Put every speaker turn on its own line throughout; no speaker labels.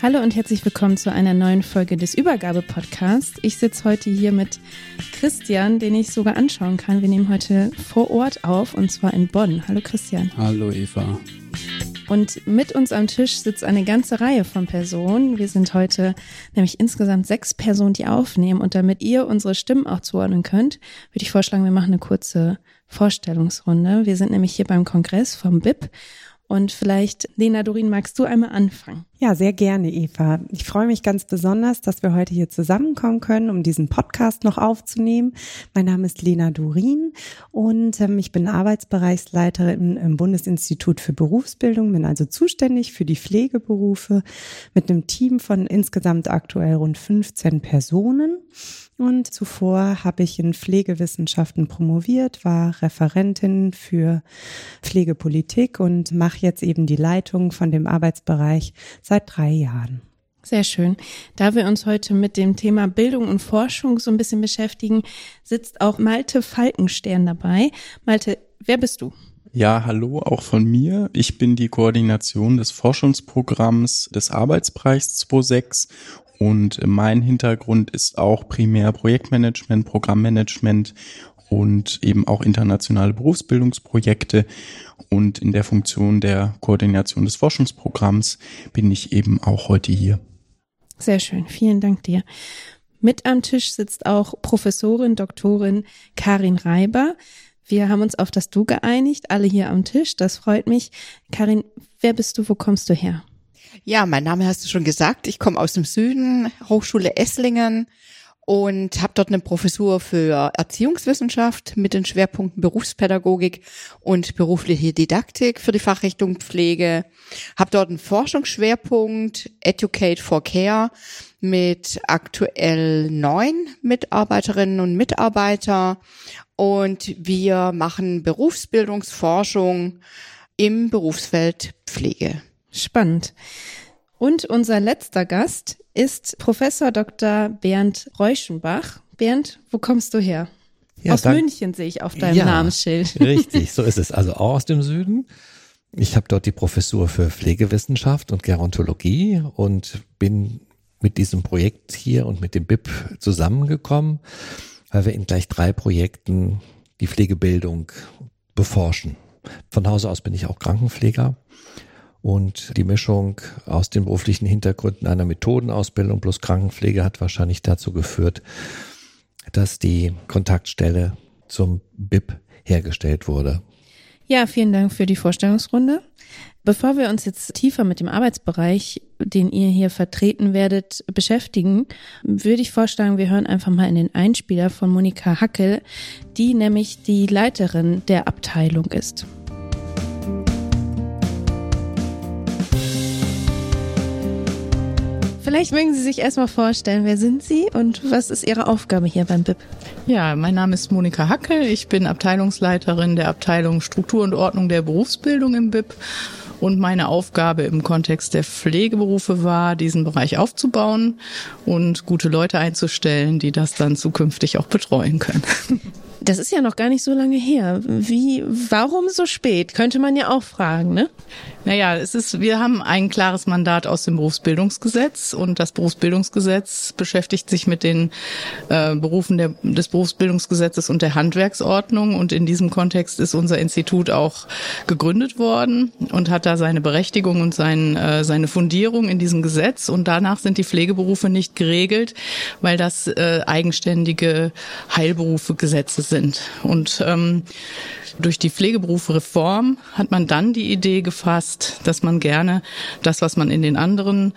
Hallo und herzlich willkommen zu einer neuen Folge des Übergabe-Podcasts. Ich sitze heute hier mit Christian, den ich sogar anschauen kann. Wir nehmen heute vor Ort auf und zwar in Bonn. Hallo Christian.
Hallo Eva.
Und mit uns am Tisch sitzt eine ganze Reihe von Personen. Wir sind heute nämlich insgesamt sechs Personen, die aufnehmen. Und damit ihr unsere Stimmen auch zuordnen könnt, würde ich vorschlagen, wir machen eine kurze Vorstellungsrunde. Wir sind nämlich hier beim Kongress vom BIP und vielleicht, Lena Dorin, magst du einmal anfangen?
Ja, sehr gerne, Eva. Ich freue mich ganz besonders, dass wir heute hier zusammenkommen können, um diesen Podcast noch aufzunehmen. Mein Name ist Lena Dorin und ähm, ich bin Arbeitsbereichsleiterin im Bundesinstitut für Berufsbildung, bin also zuständig für die Pflegeberufe mit einem Team von insgesamt aktuell rund 15 Personen. Und zuvor habe ich in Pflegewissenschaften promoviert, war Referentin für Pflegepolitik und mache jetzt eben die Leitung von dem Arbeitsbereich seit drei Jahren.
Sehr schön. Da wir uns heute mit dem Thema Bildung und Forschung so ein bisschen beschäftigen, sitzt auch Malte Falkenstern dabei. Malte, wer bist du?
Ja, hallo auch von mir. Ich bin die Koordination des Forschungsprogramms des Arbeitsbereichs 26 und mein Hintergrund ist auch primär Projektmanagement, Programmmanagement und eben auch internationale Berufsbildungsprojekte. Und in der Funktion der Koordination des Forschungsprogramms bin ich eben auch heute hier.
Sehr schön, vielen Dank dir. Mit am Tisch sitzt auch Professorin, Doktorin Karin Reiber. Wir haben uns auf das Du geeinigt, alle hier am Tisch. Das freut mich. Karin, wer bist du? Wo kommst du her?
Ja, mein Name hast du schon gesagt. Ich komme aus dem Süden, Hochschule Esslingen und habe dort eine Professur für Erziehungswissenschaft mit den Schwerpunkten Berufspädagogik und berufliche Didaktik für die Fachrichtung Pflege. Habe dort einen Forschungsschwerpunkt Educate for Care mit aktuell neun Mitarbeiterinnen und Mitarbeiter und wir machen Berufsbildungsforschung im Berufsfeld Pflege.
Spannend. Und unser letzter Gast ist Professor Dr. Bernd Reuschenbach. Bernd, wo kommst du her? Ja, aus München sehe ich auf deinem ja, Namensschild.
Richtig, so ist es. Also auch aus dem Süden. Ich habe dort die Professur für Pflegewissenschaft und Gerontologie und bin mit diesem Projekt hier und mit dem BIP zusammengekommen, weil wir in gleich drei Projekten die Pflegebildung beforschen. Von Hause aus bin ich auch Krankenpfleger und die Mischung aus den beruflichen Hintergründen einer Methodenausbildung plus Krankenpflege hat wahrscheinlich dazu geführt, dass die Kontaktstelle zum BIP hergestellt wurde.
Ja, vielen Dank für die Vorstellungsrunde. Bevor wir uns jetzt tiefer mit dem Arbeitsbereich, den ihr hier vertreten werdet, beschäftigen, würde ich vorschlagen, wir hören einfach mal in den Einspieler von Monika Hackel, die nämlich die Leiterin der Abteilung ist. Vielleicht mögen Sie sich erstmal vorstellen, wer sind Sie und was ist Ihre Aufgabe hier beim BIP?
Ja, mein Name ist Monika Hackel. Ich bin Abteilungsleiterin der Abteilung Struktur und Ordnung der Berufsbildung im BIP. Und meine Aufgabe im Kontext der Pflegeberufe war, diesen Bereich aufzubauen und gute Leute einzustellen, die das dann zukünftig auch betreuen können.
Das ist ja noch gar nicht so lange her. Wie, warum so spät? Könnte man ja auch fragen, ne?
Naja, es ist, wir haben ein klares Mandat aus dem Berufsbildungsgesetz und das Berufsbildungsgesetz beschäftigt sich mit den äh, Berufen der, des Berufsbildungsgesetzes und der Handwerksordnung. Und in diesem Kontext ist unser Institut auch gegründet worden und hat da seine Berechtigung und sein, äh, seine Fundierung in diesem Gesetz. Und danach sind die Pflegeberufe nicht geregelt, weil das äh, eigenständige Heilberufe Gesetze sind. Und ähm, durch die Pflegeberufreform hat man dann die Idee gefasst, dass man gerne das, was man in den anderen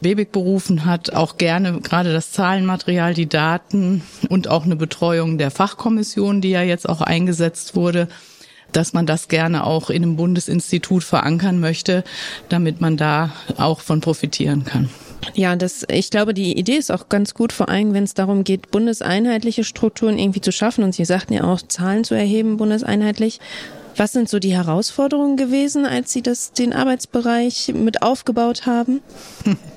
Babykberufen hat, auch gerne gerade das Zahlenmaterial, die Daten und auch eine Betreuung der Fachkommission, die ja jetzt auch eingesetzt wurde, dass man das gerne auch in einem Bundesinstitut verankern möchte, damit man da auch von profitieren kann.
Ja, das, ich glaube, die Idee ist auch ganz gut, vor allem wenn es darum geht, bundeseinheitliche Strukturen irgendwie zu schaffen. Und Sie sagten ja auch, Zahlen zu erheben, bundeseinheitlich. Was sind so die Herausforderungen gewesen, als Sie das, den Arbeitsbereich mit aufgebaut haben?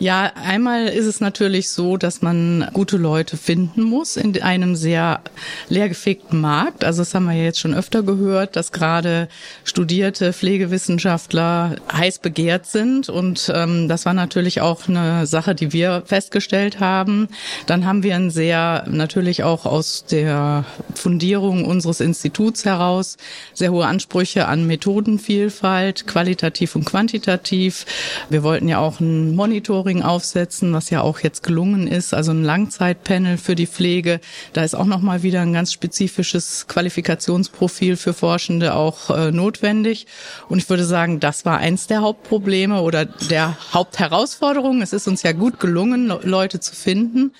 Ja, einmal ist es natürlich so, dass man gute Leute finden muss in einem sehr leergefegten Markt. Also das haben wir jetzt schon öfter gehört, dass gerade studierte Pflegewissenschaftler heiß begehrt sind. Und ähm, das war natürlich auch eine Sache, die wir festgestellt haben. Dann haben wir ein sehr, natürlich auch aus der Fundierung unseres Instituts heraus, sehr hohe Ansprüche an Methodenvielfalt, qualitativ und quantitativ. Wir wollten ja auch ein Monitoring Monitoring aufsetzen, was ja auch jetzt gelungen ist, also ein Langzeitpanel für die Pflege. Da ist auch noch mal wieder ein ganz spezifisches Qualifikationsprofil für Forschende auch äh, notwendig. Und ich würde sagen, das war eins der Hauptprobleme oder der Hauptherausforderungen. Es ist uns ja gut gelungen, Leute zu finden.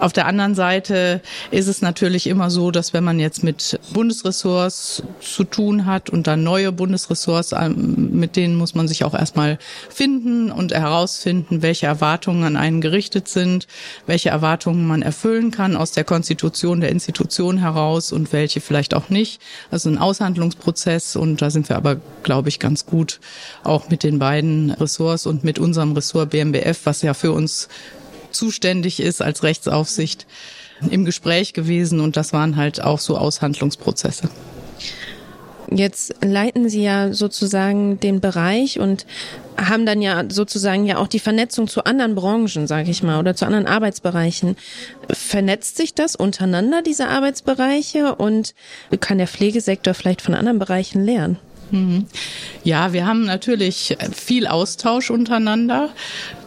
Auf der anderen Seite ist es natürlich immer so, dass wenn man jetzt mit Bundesressorts zu tun hat und dann neue Bundesressorts, ähm, mit denen muss man sich auch erstmal finden und herausfinden, welche Erwartungen an einen gerichtet sind, welche Erwartungen man erfüllen kann aus der Konstitution der Institution heraus und welche vielleicht auch nicht. Also ein Aushandlungsprozess und da sind wir aber, glaube ich, ganz gut auch mit den beiden Ressorts und mit unserem Ressort BMBF, was ja für uns zuständig ist als Rechtsaufsicht, im Gespräch gewesen und das waren halt auch so Aushandlungsprozesse.
Jetzt leiten Sie ja sozusagen den Bereich und haben dann ja sozusagen ja auch die Vernetzung zu anderen Branchen, sage ich mal, oder zu anderen Arbeitsbereichen. Vernetzt sich das untereinander, diese Arbeitsbereiche? Und kann der Pflegesektor vielleicht von anderen Bereichen lernen?
Mhm. Ja, wir haben natürlich viel Austausch untereinander.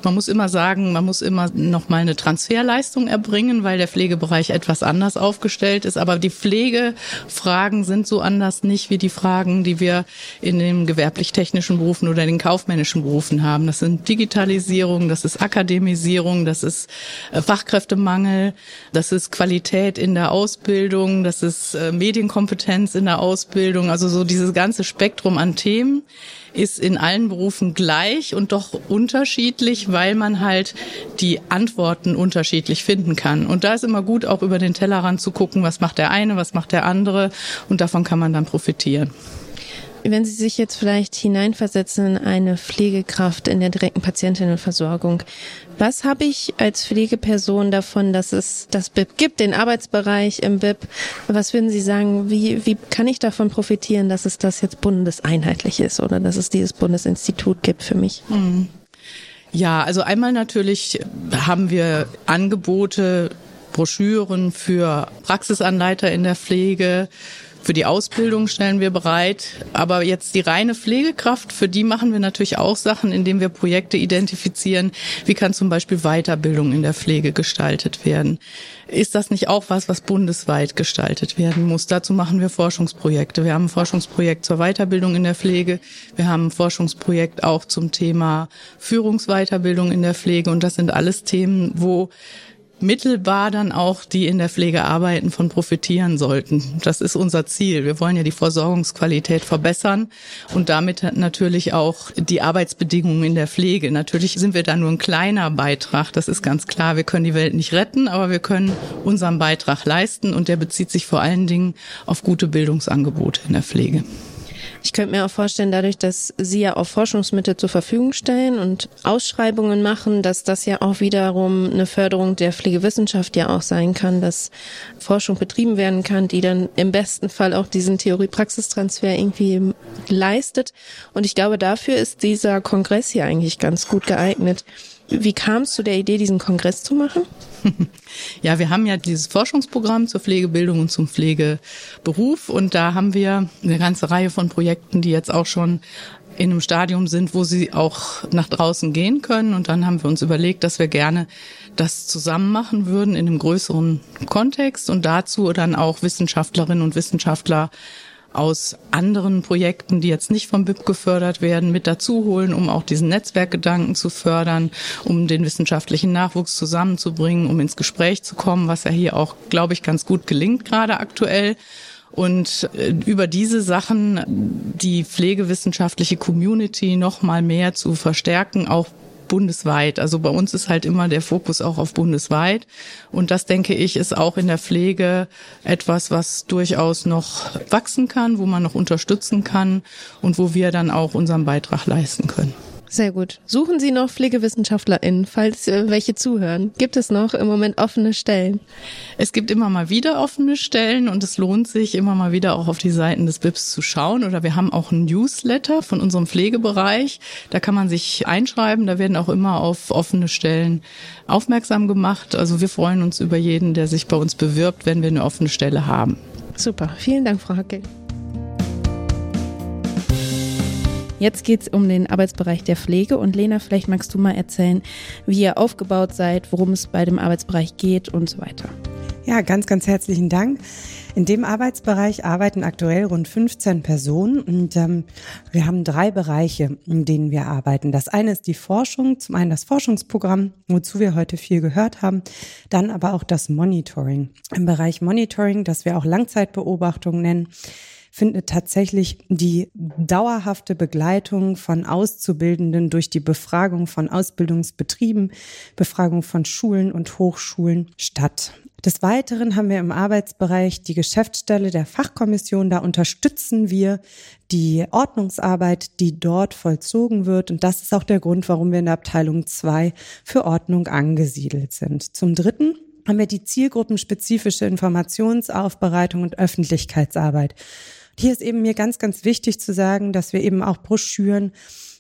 Man muss immer sagen, man muss immer noch mal eine Transferleistung erbringen, weil der Pflegebereich etwas anders aufgestellt ist. Aber die Pflegefragen sind so anders nicht wie die Fragen, die wir in den gewerblich-technischen Berufen oder den kaufmännischen Berufen haben. Das sind Digitalisierung, das ist Akademisierung, das ist äh, Fachkräftemangel, das ist Qualität in der Ausbildung, das ist äh, Medienkompetenz in der Ausbildung. Also so dieses ganze Spektrum an Themen ist in allen Berufen gleich und doch unterschiedlich, weil man halt die Antworten unterschiedlich finden kann. Und da ist immer gut, auch über den Tellerrand zu gucken, was macht der eine, was macht der andere und davon kann man dann profitieren.
Wenn Sie sich jetzt vielleicht hineinversetzen in eine Pflegekraft in der direkten Patientinnenversorgung, was habe ich als Pflegeperson davon, dass es das BIP gibt, den Arbeitsbereich im BIP? Was würden Sie sagen, wie, wie kann ich davon profitieren, dass es das jetzt bundeseinheitlich ist oder dass es dieses Bundesinstitut gibt für mich?
Hm. Ja, also einmal natürlich haben wir Angebote, Broschüren für Praxisanleiter in der Pflege, für die Ausbildung stellen wir bereit. Aber jetzt die reine Pflegekraft, für die machen wir natürlich auch Sachen, indem wir Projekte identifizieren. Wie kann zum Beispiel Weiterbildung in der Pflege gestaltet werden? Ist das nicht auch was, was bundesweit gestaltet werden muss? Dazu machen wir Forschungsprojekte. Wir haben ein Forschungsprojekt zur Weiterbildung in der Pflege. Wir haben ein Forschungsprojekt auch zum Thema Führungsweiterbildung in der Pflege. Und das sind alles Themen, wo mittelbar dann auch die in der Pflege arbeiten von profitieren sollten. Das ist unser Ziel. Wir wollen ja die Versorgungsqualität verbessern und damit natürlich auch die Arbeitsbedingungen in der Pflege. Natürlich sind wir da nur ein kleiner Beitrag, das ist ganz klar. Wir können die Welt nicht retten, aber wir können unseren Beitrag leisten und der bezieht sich vor allen Dingen auf gute Bildungsangebote in der Pflege.
Ich könnte mir auch vorstellen, dadurch, dass Sie ja auch Forschungsmittel zur Verfügung stellen und Ausschreibungen machen, dass das ja auch wiederum eine Förderung der Pflegewissenschaft ja auch sein kann, dass Forschung betrieben werden kann, die dann im besten Fall auch diesen Theorie-Praxistransfer irgendwie leistet. Und ich glaube, dafür ist dieser Kongress hier eigentlich ganz gut geeignet. Wie kam es zu der Idee, diesen Kongress zu machen?
Ja, wir haben ja dieses Forschungsprogramm zur Pflegebildung und zum Pflegeberuf und da haben wir eine ganze Reihe von Projekten, die jetzt auch schon in einem Stadium sind, wo sie auch nach draußen gehen können. Und dann haben wir uns überlegt, dass wir gerne das zusammen machen würden in einem größeren Kontext und dazu dann auch Wissenschaftlerinnen und Wissenschaftler aus anderen Projekten, die jetzt nicht vom BIP gefördert werden, mit dazu holen, um auch diesen Netzwerkgedanken zu fördern, um den wissenschaftlichen Nachwuchs zusammenzubringen, um ins Gespräch zu kommen, was ja hier auch, glaube ich, ganz gut gelingt, gerade aktuell. Und äh, über diese Sachen die pflegewissenschaftliche Community noch mal mehr zu verstärken, auch bundesweit. Also bei uns ist halt immer der Fokus auch auf bundesweit. Und das denke ich ist auch in der Pflege etwas, was durchaus noch wachsen kann, wo man noch unterstützen kann und wo wir dann auch unseren Beitrag leisten können.
Sehr gut. Suchen Sie noch PflegewissenschaftlerInnen, falls äh, welche zuhören? Gibt es noch im Moment offene Stellen?
Es gibt immer mal wieder offene Stellen und es lohnt sich immer mal wieder auch auf die Seiten des BIPs zu schauen. Oder wir haben auch ein Newsletter von unserem Pflegebereich. Da kann man sich einschreiben. Da werden auch immer auf offene Stellen aufmerksam gemacht. Also wir freuen uns über jeden, der sich bei uns bewirbt, wenn wir eine offene Stelle haben.
Super. Vielen Dank, Frau Hackel. Jetzt geht's um den Arbeitsbereich der Pflege und Lena, vielleicht magst du mal erzählen, wie ihr aufgebaut seid, worum es bei dem Arbeitsbereich geht und so weiter.
Ja, ganz, ganz herzlichen Dank. In dem Arbeitsbereich arbeiten aktuell rund 15 Personen und ähm, wir haben drei Bereiche, in denen wir arbeiten. Das eine ist die Forschung, zum einen das Forschungsprogramm, wozu wir heute viel gehört haben, dann aber auch das Monitoring. Im Bereich Monitoring, das wir auch Langzeitbeobachtung nennen, findet tatsächlich die dauerhafte Begleitung von Auszubildenden durch die Befragung von Ausbildungsbetrieben, Befragung von Schulen und Hochschulen statt. Des Weiteren haben wir im Arbeitsbereich die Geschäftsstelle der Fachkommission. Da unterstützen wir die Ordnungsarbeit, die dort vollzogen wird. Und das ist auch der Grund, warum wir in der Abteilung 2 für Ordnung angesiedelt sind. Zum Dritten haben wir die zielgruppenspezifische Informationsaufbereitung und Öffentlichkeitsarbeit. Hier ist eben mir ganz, ganz wichtig zu sagen, dass wir eben auch Broschüren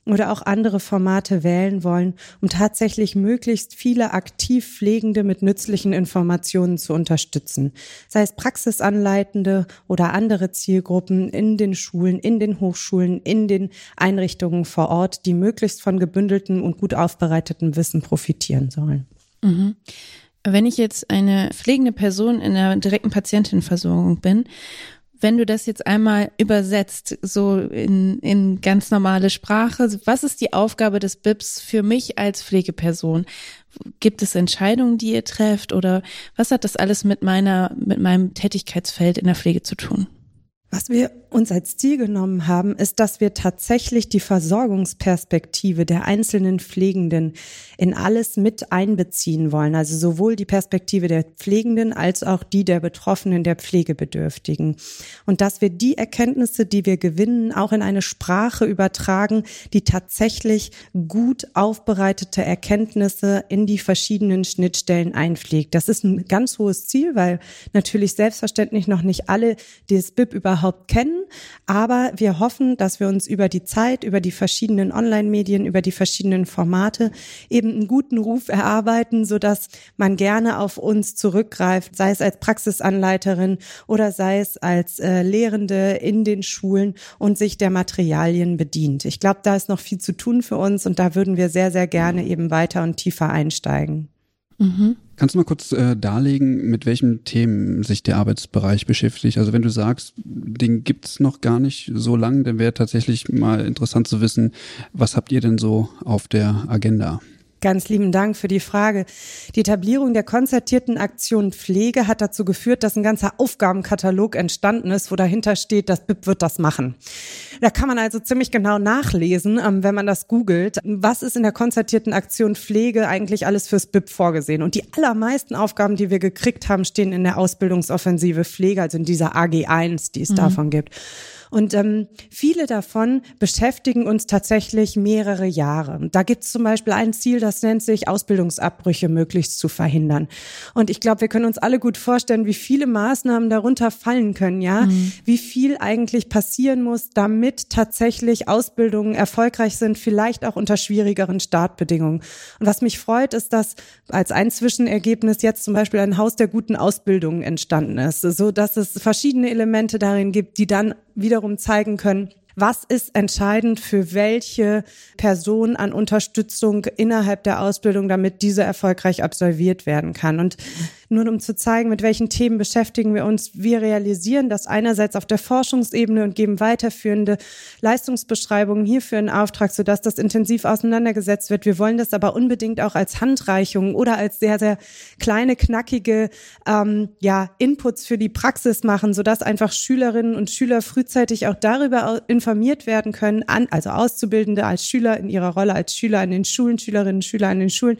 oder auch andere Formate wählen wollen, um tatsächlich möglichst viele aktiv Pflegende mit nützlichen Informationen zu unterstützen. Sei es Praxisanleitende oder andere Zielgruppen in den Schulen, in den Hochschulen, in den Einrichtungen vor Ort, die möglichst von gebündeltem und gut aufbereitetem Wissen profitieren sollen.
Mhm. Wenn ich jetzt eine pflegende Person in der direkten Patientenversorgung bin wenn du das jetzt einmal übersetzt, so in, in ganz normale Sprache, was ist die Aufgabe des BIPs für mich als Pflegeperson? Gibt es Entscheidungen, die ihr trefft oder was hat das alles mit meiner, mit meinem Tätigkeitsfeld in der Pflege zu tun?
Was wir uns als Ziel genommen haben, ist, dass wir tatsächlich die Versorgungsperspektive der einzelnen Pflegenden in alles mit einbeziehen wollen. Also sowohl die Perspektive der Pflegenden als auch die der Betroffenen, der Pflegebedürftigen. Und dass wir die Erkenntnisse, die wir gewinnen, auch in eine Sprache übertragen, die tatsächlich gut aufbereitete Erkenntnisse in die verschiedenen Schnittstellen einpflegt. Das ist ein ganz hohes Ziel, weil natürlich selbstverständlich noch nicht alle das BIP über überhaupt kennen. Aber wir hoffen, dass wir uns über die Zeit, über die verschiedenen Online-Medien, über die verschiedenen Formate eben einen guten Ruf erarbeiten, so dass man gerne auf uns zurückgreift, sei es als Praxisanleiterin oder sei es als äh, Lehrende in den Schulen und sich der Materialien bedient. Ich glaube, da ist noch viel zu tun für uns und da würden wir sehr, sehr gerne eben weiter und tiefer einsteigen.
Mhm. Kannst du mal kurz äh, darlegen, mit welchen Themen sich der Arbeitsbereich beschäftigt? Also wenn du sagst, den gibt's noch gar nicht so lang, dann wäre tatsächlich mal interessant zu wissen, was habt ihr denn so auf der Agenda?
Ganz lieben Dank für die Frage. Die Etablierung der konzertierten Aktion Pflege hat dazu geführt, dass ein ganzer Aufgabenkatalog entstanden ist, wo dahinter steht, das BIP wird das machen. Da kann man also ziemlich genau nachlesen, ähm, wenn man das googelt, was ist in der konzertierten Aktion Pflege eigentlich alles fürs BIP vorgesehen. Und die allermeisten Aufgaben, die wir gekriegt haben, stehen in der Ausbildungsoffensive Pflege, also in dieser AG1, die es mhm. davon gibt. Und ähm, viele davon beschäftigen uns tatsächlich mehrere Jahre. Da gibt es zum Beispiel ein Ziel, das nennt sich Ausbildungsabbrüche möglichst zu verhindern. Und ich glaube, wir können uns alle gut vorstellen, wie viele Maßnahmen darunter fallen können, ja, mhm. wie viel eigentlich passieren muss, damit tatsächlich Ausbildungen erfolgreich sind, vielleicht auch unter schwierigeren Startbedingungen. Und was mich freut, ist, dass als ein Zwischenergebnis jetzt zum Beispiel ein Haus der guten Ausbildung entstanden ist, so dass es verschiedene Elemente darin gibt, die dann wiederum zeigen können, was ist entscheidend für welche Person an Unterstützung innerhalb der Ausbildung, damit diese erfolgreich absolviert werden kann. Und nur um zu zeigen, mit welchen Themen beschäftigen wir uns. Wir realisieren das einerseits auf der Forschungsebene und geben weiterführende Leistungsbeschreibungen hierfür in Auftrag, sodass das intensiv auseinandergesetzt wird. Wir wollen das aber unbedingt auch als Handreichung oder als sehr, sehr kleine, knackige ähm, ja, Inputs für die Praxis machen, sodass einfach Schülerinnen und Schüler frühzeitig auch darüber informiert werden können, an, also Auszubildende als Schüler in ihrer Rolle als Schüler in den Schulen, Schülerinnen und Schüler in den Schulen,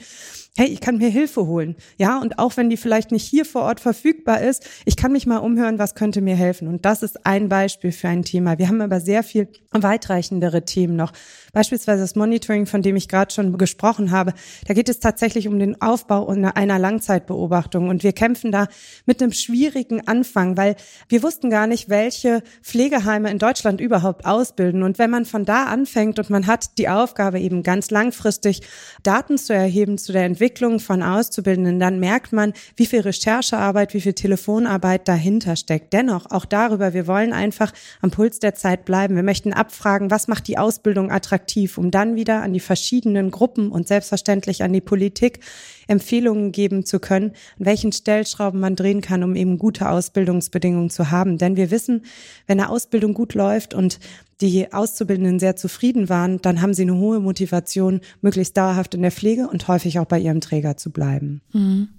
hey, ich kann mir Hilfe holen. Ja, und auch wenn die vielleicht nicht hier vor Ort verfügbar ist, ich kann mich mal umhören, was könnte mir helfen. Und das ist ein Beispiel für ein Thema. Wir haben aber sehr viel weitreichendere Themen noch. Beispielsweise das Monitoring, von dem ich gerade schon gesprochen habe. Da geht es tatsächlich um den Aufbau einer Langzeitbeobachtung. Und wir kämpfen da mit einem schwierigen Anfang, weil wir wussten gar nicht, welche Pflegeheime in Deutschland überhaupt ausbilden. Und wenn man von da anfängt und man hat die Aufgabe eben ganz langfristig Daten zu erheben zu der Entwicklung von Auszubildenden, dann merkt man, wie viel Recherchearbeit, wie viel Telefonarbeit dahinter steckt. Dennoch, auch darüber, wir wollen einfach am Puls der Zeit bleiben. Wir möchten abfragen, was macht die Ausbildung attraktiv, um dann wieder an die verschiedenen Gruppen und selbstverständlich an die Politik Empfehlungen geben zu können, an welchen Stellschrauben man drehen kann, um eben gute Ausbildungsbedingungen zu haben. Denn wir wissen, wenn eine Ausbildung gut läuft und die Auszubildenden sehr zufrieden waren, dann haben sie eine hohe Motivation, möglichst dauerhaft in der Pflege und häufig auch bei ihrem Träger zu bleiben.
Mhm.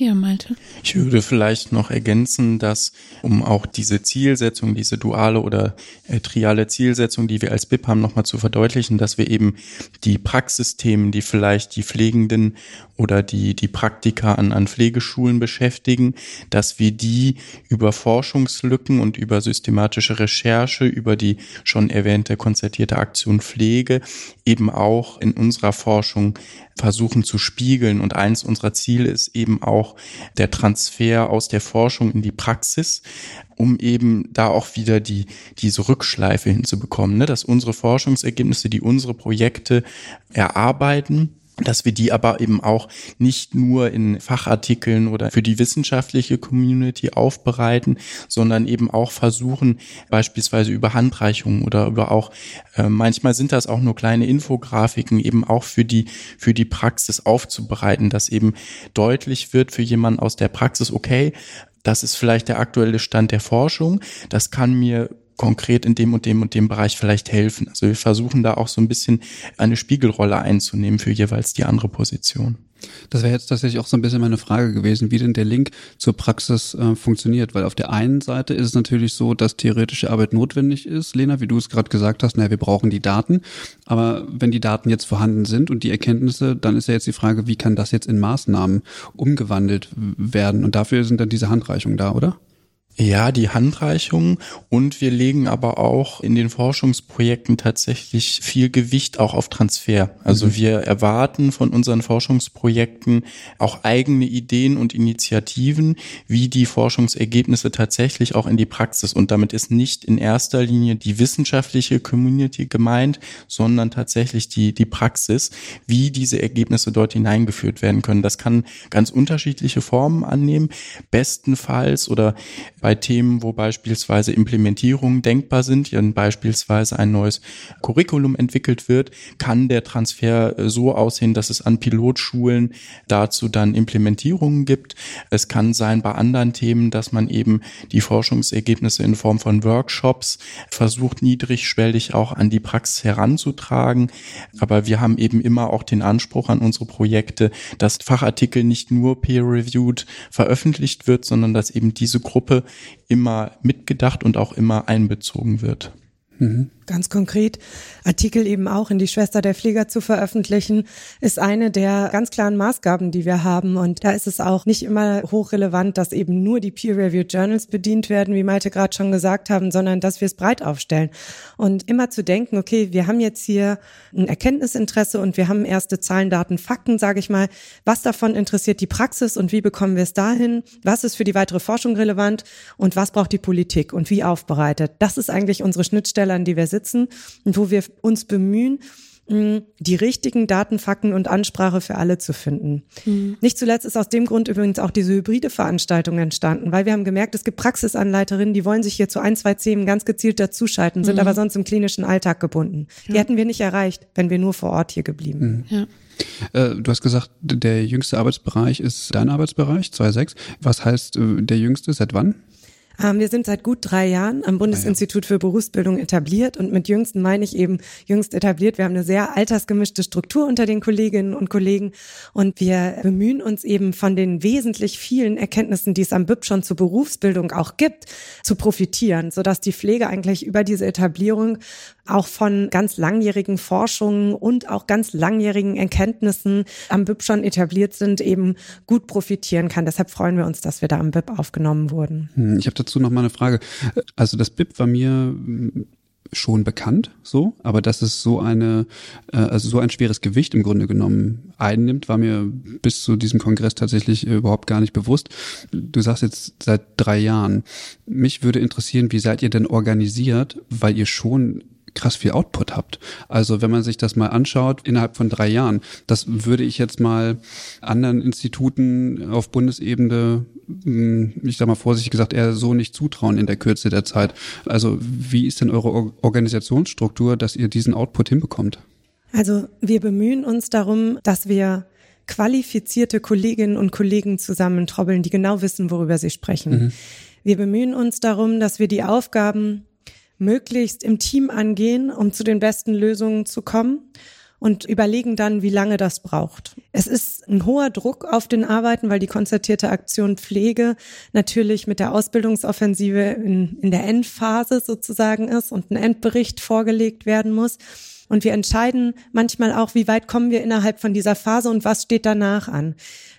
Ja, Malte.
Ich würde vielleicht noch ergänzen, dass um auch diese Zielsetzung, diese duale oder äh, triale Zielsetzung, die wir als BIP haben, nochmal zu verdeutlichen, dass wir eben die Praxisthemen, die vielleicht die Pflegenden oder die, die Praktika an, an Pflegeschulen beschäftigen, dass wir die über Forschungslücken und über systematische Recherche, über die schon erwähnte konzertierte Aktion Pflege eben auch in unserer Forschung versuchen zu spiegeln. Und eins unserer Ziele ist eben auch der Transfer aus der Forschung in die Praxis, um eben da auch wieder die, diese Rückschleife hinzubekommen, ne? dass unsere Forschungsergebnisse, die unsere Projekte erarbeiten, dass wir die aber eben auch nicht nur in Fachartikeln oder für die wissenschaftliche Community aufbereiten, sondern eben auch versuchen, beispielsweise über Handreichungen oder über auch, äh, manchmal sind das auch nur kleine Infografiken, eben auch für die, für die Praxis aufzubereiten, dass eben deutlich wird für jemanden aus der Praxis, okay, das ist vielleicht der aktuelle Stand der Forschung, das kann mir konkret in dem und dem und dem Bereich vielleicht helfen. Also wir versuchen da auch so ein bisschen eine Spiegelrolle einzunehmen für jeweils die andere Position.
Das wäre jetzt tatsächlich auch so ein bisschen meine Frage gewesen, wie denn der Link zur Praxis äh, funktioniert. Weil auf der einen Seite ist es natürlich so, dass theoretische Arbeit notwendig ist, Lena, wie du es gerade gesagt hast, naja, wir brauchen die Daten. Aber wenn die Daten jetzt vorhanden sind und die Erkenntnisse, dann ist ja jetzt die Frage, wie kann das jetzt in Maßnahmen umgewandelt werden? Und dafür sind dann diese Handreichungen da, oder?
Ja, die Handreichung und wir legen aber auch in den Forschungsprojekten tatsächlich viel Gewicht auch auf Transfer. Also mhm. wir erwarten von unseren Forschungsprojekten auch eigene Ideen und Initiativen, wie die Forschungsergebnisse tatsächlich auch in die Praxis und damit ist nicht in erster Linie die wissenschaftliche Community gemeint, sondern tatsächlich die, die Praxis, wie diese Ergebnisse dort hineingeführt werden können. Das kann ganz unterschiedliche Formen annehmen. Bestenfalls oder bei Themen, wo beispielsweise Implementierungen denkbar sind, wenn beispielsweise ein neues Curriculum entwickelt wird, kann der Transfer äh, so aussehen, dass es an Pilotschulen dazu dann Implementierungen gibt. Es kann sein bei anderen Themen, dass man eben die Forschungsergebnisse in Form von Workshops versucht, niedrigschwellig auch an die Praxis heranzutragen. Aber wir haben eben immer auch den Anspruch an unsere Projekte, dass Fachartikel nicht nur peer-reviewed veröffentlicht wird, sondern dass eben diese Gruppe immer mitgedacht und auch immer einbezogen wird.
Mhm. Ganz konkret, Artikel eben auch in die Schwester der Pfleger zu veröffentlichen, ist eine der ganz klaren Maßgaben, die wir haben. Und da ist es auch nicht immer hochrelevant, dass eben nur die Peer-Reviewed Journals bedient werden, wie Malte gerade schon gesagt haben, sondern dass wir es breit aufstellen. Und immer zu denken, okay, wir haben jetzt hier ein Erkenntnisinteresse und wir haben erste Zahlen, Daten, Fakten, sage ich mal. Was davon interessiert die Praxis und wie bekommen wir es dahin? Was ist für die weitere Forschung relevant und was braucht die Politik und wie aufbereitet? Das ist eigentlich unsere Schnittstelle, an die wir sitzen und wo wir uns bemühen, die richtigen Daten, Fakten und Ansprache für alle zu finden. Mhm. Nicht zuletzt ist aus dem Grund übrigens auch diese hybride Veranstaltung entstanden, weil wir haben gemerkt, es gibt Praxisanleiterinnen, die wollen sich hier zu ein, zwei Themen ganz gezielt dazuschalten, sind mhm. aber sonst im klinischen Alltag gebunden. Ja. Die hätten wir nicht erreicht, wenn wir nur vor Ort hier geblieben
mhm. Ja. Äh, du hast gesagt, der jüngste Arbeitsbereich ist dein Arbeitsbereich, 2.6. Was heißt äh, der jüngste? Seit wann?
Ähm, wir sind seit gut drei Jahren am Bundesinstitut für Berufsbildung etabliert und mit jüngsten meine ich eben jüngst etabliert. Wir haben eine sehr altersgemischte Struktur unter den Kolleginnen und Kollegen und wir bemühen uns eben von den wesentlich vielen Erkenntnissen, die es am BIP schon zur Berufsbildung auch gibt, zu profitieren, sodass die Pflege eigentlich über diese Etablierung auch von ganz langjährigen Forschungen und auch ganz langjährigen Erkenntnissen am BIP schon etabliert sind, eben gut profitieren kann. Deshalb freuen wir uns, dass wir da am BIP aufgenommen wurden.
Hm, ich habe dazu noch mal eine Frage. Also das BIP war mir hm, schon bekannt, so, aber dass es so eine, äh, also so ein schweres Gewicht im Grunde genommen einnimmt, war mir bis zu diesem Kongress tatsächlich überhaupt gar nicht bewusst. Du sagst jetzt seit drei Jahren. Mich würde interessieren, wie seid ihr denn organisiert, weil ihr schon krass viel Output habt. Also wenn man sich das mal anschaut, innerhalb von drei Jahren, das würde ich jetzt mal anderen Instituten auf Bundesebene, hm, ich sag mal vorsichtig gesagt, eher so nicht zutrauen in der Kürze der Zeit. Also wie ist denn eure Organisationsstruktur, dass ihr diesen Output hinbekommt?
Also wir bemühen uns darum, dass wir qualifizierte Kolleginnen und Kollegen zusammentrobbeln, die genau wissen, worüber sie sprechen. Mhm. Wir bemühen uns darum, dass wir die Aufgaben möglichst im Team angehen, um zu den besten Lösungen zu kommen und überlegen dann, wie lange das braucht. Es ist ein hoher Druck auf den Arbeiten, weil die konzertierte Aktion Pflege natürlich mit der Ausbildungsoffensive in, in der Endphase sozusagen ist und ein Endbericht vorgelegt werden muss. Und wir entscheiden manchmal auch, wie weit kommen wir innerhalb von dieser Phase und was steht danach an.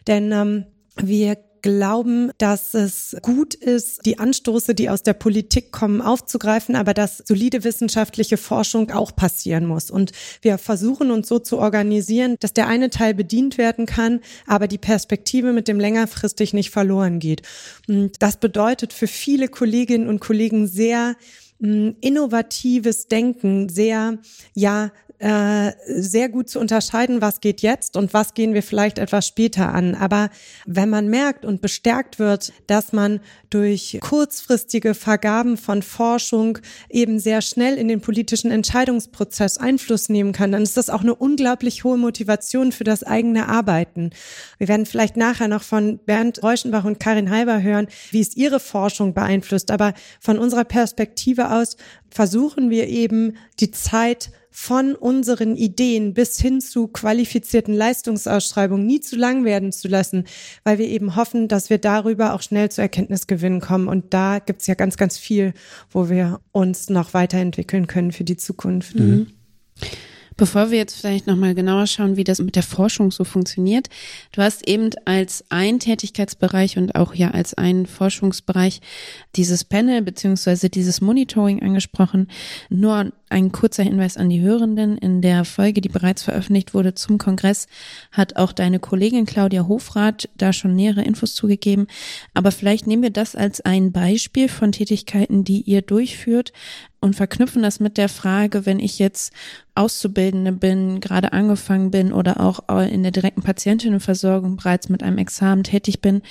Denn ähm, wir glauben, dass es gut ist, die Anstoße, die aus der Politik kommen, aufzugreifen, aber dass solide wissenschaftliche Forschung auch passieren muss. Und wir versuchen uns so zu organisieren, dass der eine Teil bedient werden kann, aber die Perspektive mit dem längerfristig nicht verloren geht. Und das bedeutet für viele Kolleginnen und Kollegen sehr mm, innovatives Denken, sehr, ja, äh, sehr gut zu unterscheiden, was geht jetzt und was gehen wir vielleicht etwas später an. Aber wenn man merkt und bestärkt wird, dass man durch kurzfristige Vergaben von Forschung eben sehr schnell in den politischen Entscheidungsprozess Einfluss nehmen kann, dann ist das auch eine unglaublich hohe Motivation für das eigene Arbeiten. Wir werden vielleicht nachher noch von Bernd Reuschenbach und Karin Halber hören, wie es ihre Forschung beeinflusst. Aber von unserer Perspektive aus versuchen wir eben die Zeit von unseren Ideen bis hin zu qualifizierten Leistungsausschreibungen nie zu lang werden zu lassen, weil wir eben hoffen, dass wir darüber auch schnell zu Erkenntnisgewinnen kommen. Und da gibt's ja ganz, ganz viel, wo wir uns noch weiterentwickeln können für die Zukunft. Mhm.
Bevor wir jetzt vielleicht nochmal genauer schauen, wie das mit der Forschung so funktioniert. Du hast eben als ein Tätigkeitsbereich und auch ja als ein Forschungsbereich dieses Panel beziehungsweise dieses Monitoring angesprochen. Nur ein kurzer Hinweis an die Hörenden. In der Folge, die bereits veröffentlicht wurde zum Kongress, hat auch deine Kollegin Claudia Hofrath da schon nähere Infos zugegeben. Aber vielleicht nehmen wir das als ein Beispiel von Tätigkeiten, die ihr durchführt und verknüpfen das mit der Frage, wenn ich jetzt Auszubildende bin, gerade angefangen bin oder auch in der direkten Patientinnenversorgung bereits mit einem Examen tätig bin,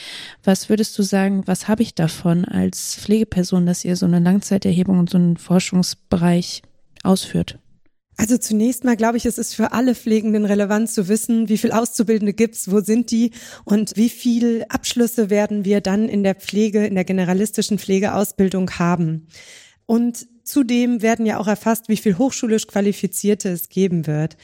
was würdest du sagen, was habe ich davon als Pflegeperson, dass ihr so eine Langzeiterhebung und so einen Forschungsbereich ausführt?
Also zunächst mal glaube ich, es ist für alle Pflegenden relevant zu wissen, wie viel Auszubildende gibt's, wo sind die und wie viel Abschlüsse werden wir dann in der Pflege, in der generalistischen Pflegeausbildung haben. Und zudem werden ja auch erfasst, wie viel hochschulisch Qualifizierte es geben wird.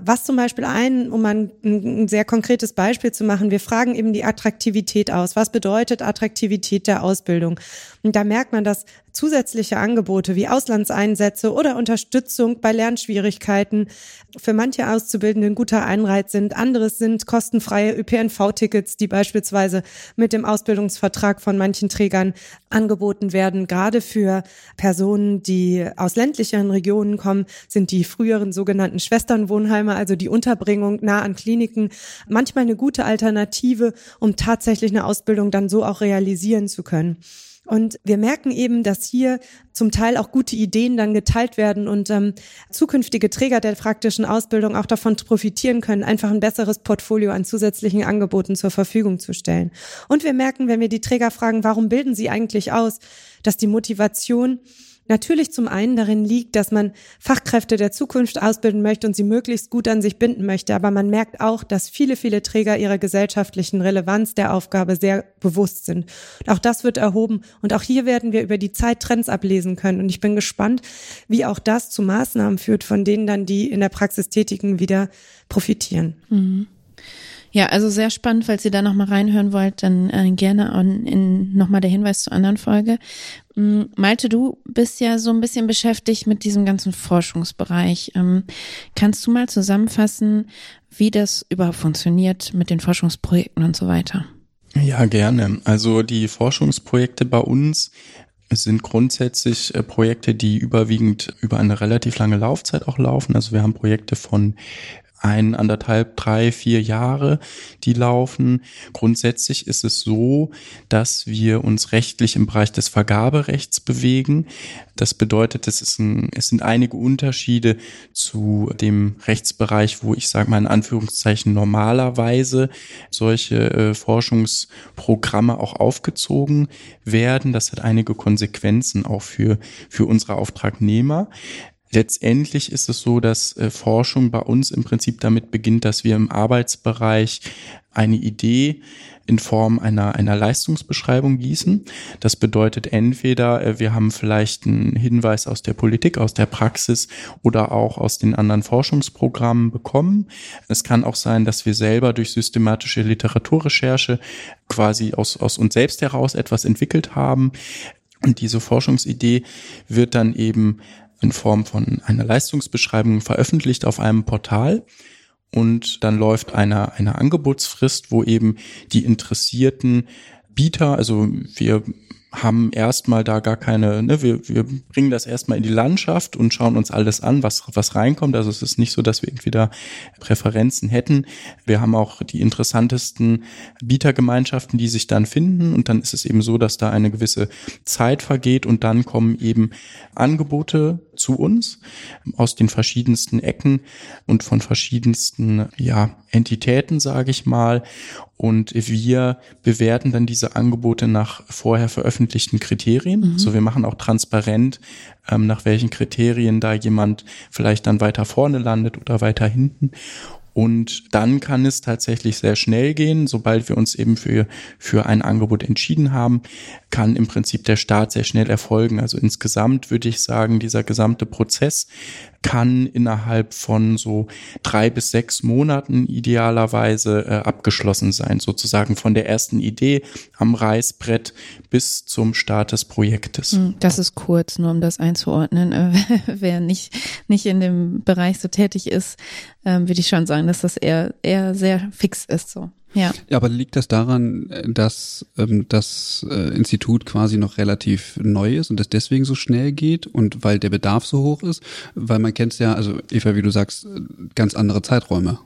Was zum Beispiel ein, um ein, ein sehr konkretes Beispiel zu machen, wir fragen eben die Attraktivität aus. Was bedeutet Attraktivität der Ausbildung? Und da merkt man, dass zusätzliche Angebote wie Auslandseinsätze oder Unterstützung bei Lernschwierigkeiten für manche Auszubildenden guter Einreiz sind. Anderes sind kostenfreie ÖPNV-Tickets, die beispielsweise mit dem Ausbildungsvertrag von manchen Trägern angeboten werden. Gerade für Personen, die aus ländlicheren Regionen kommen, sind die früheren sogenannten Schwesternwohnheime, also die Unterbringung nah an Kliniken, manchmal eine gute Alternative, um tatsächlich eine Ausbildung dann so auch realisieren zu können. Und wir merken eben, dass hier zum Teil auch gute Ideen dann geteilt werden und ähm, zukünftige Träger der praktischen Ausbildung auch davon profitieren können, einfach ein besseres Portfolio an zusätzlichen Angeboten zur Verfügung zu stellen. Und wir merken, wenn wir die Träger fragen, warum bilden sie eigentlich aus, dass die Motivation natürlich zum einen darin liegt, dass man Fachkräfte der Zukunft ausbilden möchte und sie möglichst gut an sich binden möchte. Aber man merkt auch, dass viele, viele Träger ihrer gesellschaftlichen Relevanz der Aufgabe sehr bewusst sind. Und auch das wird erhoben. Und auch hier werden wir über die Zeit Trends ablesen können. Und ich bin gespannt, wie auch das zu Maßnahmen führt, von denen dann die in der Praxis Tätigen wieder profitieren.
Mhm. Ja, also sehr spannend, falls ihr da nochmal reinhören wollt, dann äh, gerne an, in nochmal der Hinweis zur anderen Folge. Ähm, Malte, du bist ja so ein bisschen beschäftigt mit diesem ganzen Forschungsbereich. Ähm, kannst du mal zusammenfassen, wie das überhaupt funktioniert mit den Forschungsprojekten und so weiter?
Ja, gerne. Also die Forschungsprojekte bei uns sind grundsätzlich äh, Projekte, die überwiegend über eine relativ lange Laufzeit auch laufen. Also wir haben Projekte von ein, anderthalb, drei, vier Jahre, die laufen. Grundsätzlich ist es so, dass wir uns rechtlich im Bereich des Vergaberechts bewegen. Das bedeutet, es, ist ein, es sind einige Unterschiede zu dem Rechtsbereich, wo ich sage mal in Anführungszeichen normalerweise solche äh, Forschungsprogramme auch aufgezogen werden. Das hat einige Konsequenzen auch für, für unsere Auftragnehmer. Letztendlich ist es so, dass äh, Forschung bei uns im Prinzip damit beginnt, dass wir im Arbeitsbereich eine Idee in Form einer, einer Leistungsbeschreibung gießen. Das bedeutet entweder, äh, wir haben vielleicht einen Hinweis aus der Politik, aus der Praxis oder auch aus den anderen Forschungsprogrammen bekommen. Es kann auch sein, dass wir selber durch systematische Literaturrecherche quasi aus, aus uns selbst heraus etwas entwickelt haben. Und diese Forschungsidee wird dann eben in Form von einer Leistungsbeschreibung veröffentlicht auf einem Portal. Und dann läuft eine, eine Angebotsfrist, wo eben die interessierten Bieter, also wir haben erstmal da gar keine, ne, wir, wir bringen das erstmal in die Landschaft und schauen uns alles an, was, was reinkommt. Also es ist nicht so, dass wir irgendwie da Präferenzen hätten. Wir haben auch die interessantesten Bietergemeinschaften, die sich dann finden und dann ist es eben so, dass da eine gewisse Zeit vergeht und dann kommen eben Angebote zu uns aus den verschiedensten Ecken und von verschiedensten ja, Entitäten, sage ich mal. Und wir bewerten dann diese Angebote nach vorher veröffentlichten Kriterien. Mhm. Also wir machen auch transparent, ähm, nach welchen Kriterien da jemand vielleicht dann weiter vorne landet oder weiter hinten. Und dann kann es tatsächlich sehr schnell gehen. Sobald wir uns eben für, für ein Angebot entschieden haben, kann im Prinzip der Start sehr schnell erfolgen. Also insgesamt würde ich sagen, dieser gesamte Prozess kann innerhalb von so drei bis sechs Monaten idealerweise äh, abgeschlossen sein, sozusagen von der ersten Idee am Reißbrett bis zum Start des Projektes. Hm,
das ist kurz, nur um das einzuordnen. Äh, wer nicht, nicht in dem Bereich so tätig ist, ähm, würde ich schon sagen, dass das eher, eher sehr fix ist so. Ja.
ja, aber liegt das daran, dass ähm, das äh, Institut quasi noch relativ neu ist und es deswegen so schnell geht und weil der Bedarf so hoch ist? Weil man kennt es ja, also Eva, wie du sagst, ganz andere Zeiträume.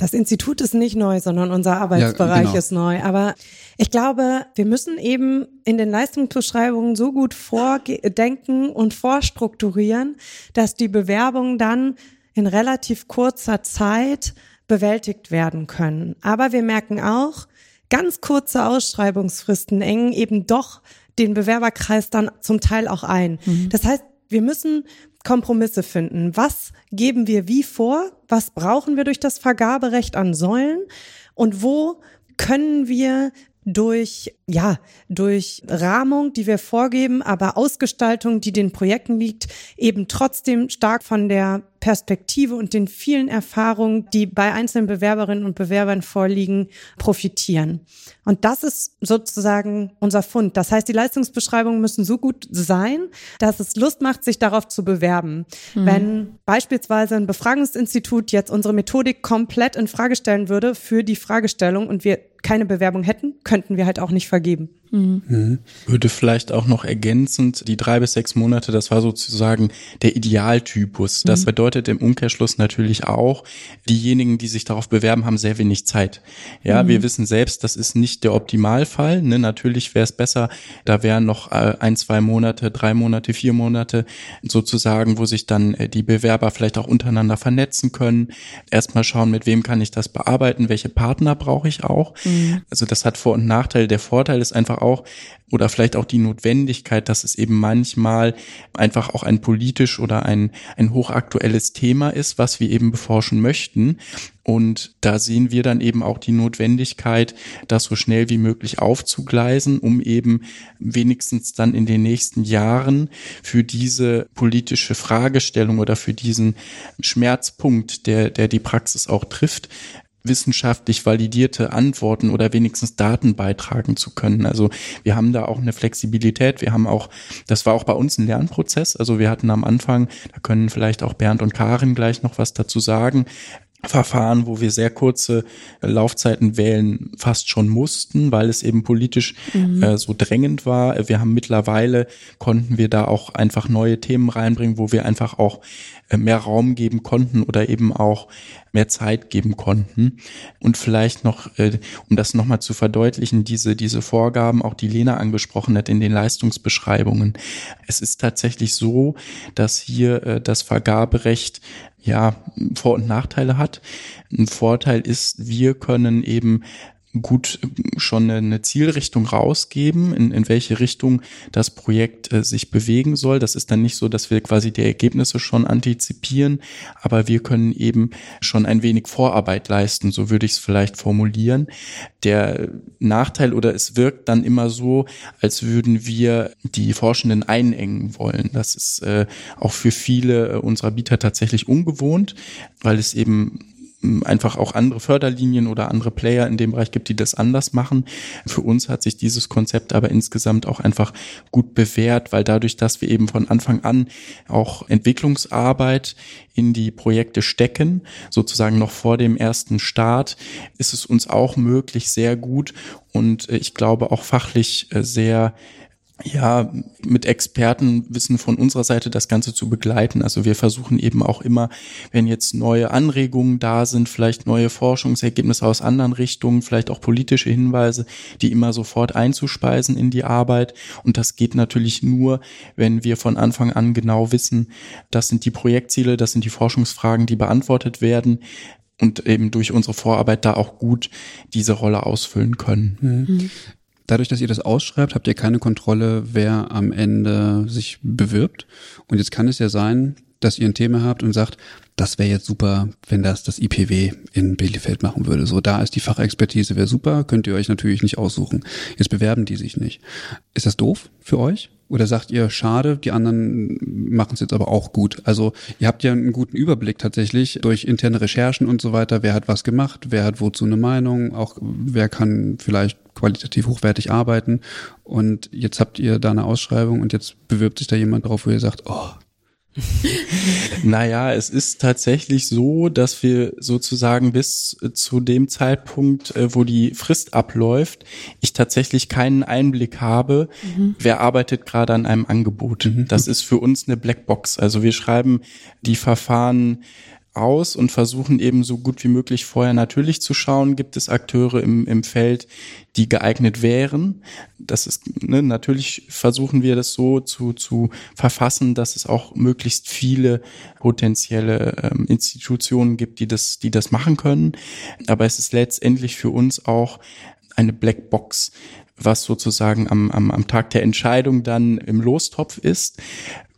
Das Institut ist nicht neu, sondern unser Arbeitsbereich ja, genau. ist neu. Aber ich glaube, wir müssen eben in den Leistungsbeschreibungen so gut vordenken und vorstrukturieren, dass die Bewerbungen dann in relativ kurzer Zeit bewältigt werden können. Aber wir merken auch, ganz kurze Ausschreibungsfristen engen eben doch den Bewerberkreis dann zum Teil auch ein. Mhm. Das heißt, wir müssen Kompromisse finden. Was geben wir wie vor? Was brauchen wir durch das Vergaberecht an Säulen? Und wo können wir durch, ja, durch Rahmung, die wir vorgeben, aber Ausgestaltung, die den Projekten liegt, eben trotzdem stark von der Perspektive und den vielen Erfahrungen, die bei einzelnen Bewerberinnen und Bewerbern vorliegen, profitieren. Und das ist sozusagen unser Fund. Das heißt, die Leistungsbeschreibungen müssen so gut sein, dass es Lust macht, sich darauf zu bewerben. Mhm. Wenn beispielsweise ein Befragungsinstitut jetzt unsere Methodik komplett in Frage stellen würde für die Fragestellung und wir keine Bewerbung hätten, könnten wir halt auch nicht vergeben.
Mhm. Würde vielleicht auch noch ergänzend, die drei bis sechs Monate, das war sozusagen der Idealtypus. Das mhm. bedeutet im Umkehrschluss natürlich auch, diejenigen, die sich darauf bewerben, haben sehr wenig Zeit. Ja, mhm. wir wissen selbst, das ist nicht der Optimalfall. Ne? Natürlich wäre es besser, da wären noch äh, ein, zwei Monate, drei Monate, vier Monate sozusagen, wo sich dann äh, die Bewerber vielleicht auch untereinander vernetzen können. Erstmal schauen, mit wem kann ich das bearbeiten, welche Partner brauche ich auch. Mhm. Also das hat Vor- und Nachteile. Der Vorteil ist einfach auch, oder vielleicht auch die Notwendigkeit, dass es eben manchmal einfach auch ein politisch oder ein, ein hochaktuelles Thema ist, was wir eben beforschen möchten. Und da sehen wir dann eben auch die Notwendigkeit, das so schnell wie möglich aufzugleisen, um eben wenigstens dann in den nächsten Jahren für diese politische Fragestellung oder für diesen Schmerzpunkt, der, der die Praxis auch trifft, wissenschaftlich validierte Antworten oder wenigstens Daten beitragen zu können. Also wir haben da auch eine Flexibilität. Wir haben auch, das war auch bei uns ein Lernprozess. Also wir hatten am Anfang, da können vielleicht auch Bernd und Karin gleich noch was dazu sagen, Verfahren, wo wir sehr kurze Laufzeiten wählen, fast schon mussten, weil es eben politisch mhm. äh, so drängend war. Wir haben mittlerweile, konnten wir da auch einfach neue Themen reinbringen, wo wir einfach auch äh, mehr Raum geben konnten oder eben auch mehr Zeit geben konnten. Und vielleicht noch, äh, um das nochmal zu verdeutlichen, diese, diese Vorgaben, auch die Lena angesprochen hat in den Leistungsbeschreibungen. Es ist tatsächlich so, dass hier äh, das Vergaberecht ja Vor- und Nachteile hat. Ein Vorteil ist, wir können eben gut schon eine Zielrichtung rausgeben, in, in welche Richtung das Projekt äh, sich bewegen soll. Das ist dann nicht so, dass wir quasi die Ergebnisse schon antizipieren, aber wir können eben schon ein wenig Vorarbeit leisten, so würde ich es vielleicht formulieren. Der Nachteil oder es wirkt dann immer so, als würden wir die Forschenden einengen wollen. Das ist äh, auch für viele äh, unserer Bieter tatsächlich ungewohnt, weil es eben einfach auch andere Förderlinien oder andere Player in dem Bereich gibt, die das anders machen. Für uns hat sich dieses Konzept aber insgesamt auch einfach gut bewährt, weil dadurch, dass wir eben von Anfang an auch Entwicklungsarbeit in die Projekte stecken, sozusagen noch vor dem ersten Start, ist es uns auch möglich, sehr gut und äh, ich glaube auch fachlich äh, sehr ja, mit Expertenwissen von unserer Seite das Ganze zu begleiten. Also wir versuchen eben auch immer, wenn jetzt neue Anregungen da sind, vielleicht neue Forschungsergebnisse aus anderen Richtungen, vielleicht auch politische Hinweise, die immer sofort einzuspeisen in die Arbeit. Und das geht natürlich nur, wenn wir von Anfang an genau wissen, das sind die Projektziele, das sind die Forschungsfragen, die beantwortet werden und eben durch unsere Vorarbeit da auch gut diese Rolle ausfüllen können. Mhm.
Dadurch, dass ihr das ausschreibt, habt ihr keine Kontrolle, wer am Ende sich bewirbt. Und jetzt kann es ja sein, dass ihr ein Thema habt und sagt, das wäre jetzt super, wenn das das IPW in Bielefeld machen würde. So, da ist die Fachexpertise, wäre super, könnt ihr euch natürlich nicht aussuchen. Jetzt bewerben die sich nicht. Ist das doof für euch? Oder sagt ihr, schade, die anderen machen es jetzt aber auch gut? Also ihr habt ja einen guten Überblick tatsächlich durch interne Recherchen und so weiter. Wer hat was gemacht? Wer hat wozu eine Meinung? Auch wer kann vielleicht qualitativ hochwertig arbeiten? Und jetzt habt ihr da eine Ausschreibung und jetzt bewirbt sich da jemand drauf, wo ihr sagt, oh,
naja, es ist tatsächlich so, dass wir sozusagen bis zu dem Zeitpunkt, äh, wo die Frist abläuft, ich tatsächlich keinen Einblick habe, mhm. wer arbeitet gerade an einem Angebot. Mhm. Das ist für uns eine Blackbox. Also wir schreiben die Verfahren aus und versuchen eben so gut wie möglich vorher natürlich zu schauen, gibt es Akteure im, im Feld, die geeignet wären. Das ist, ne, natürlich versuchen wir das so zu, zu verfassen, dass es auch möglichst viele potenzielle ähm, Institutionen gibt, die das, die das machen können. Aber es ist letztendlich für uns auch eine Blackbox, was sozusagen am, am, am Tag der Entscheidung dann im Lostopf ist.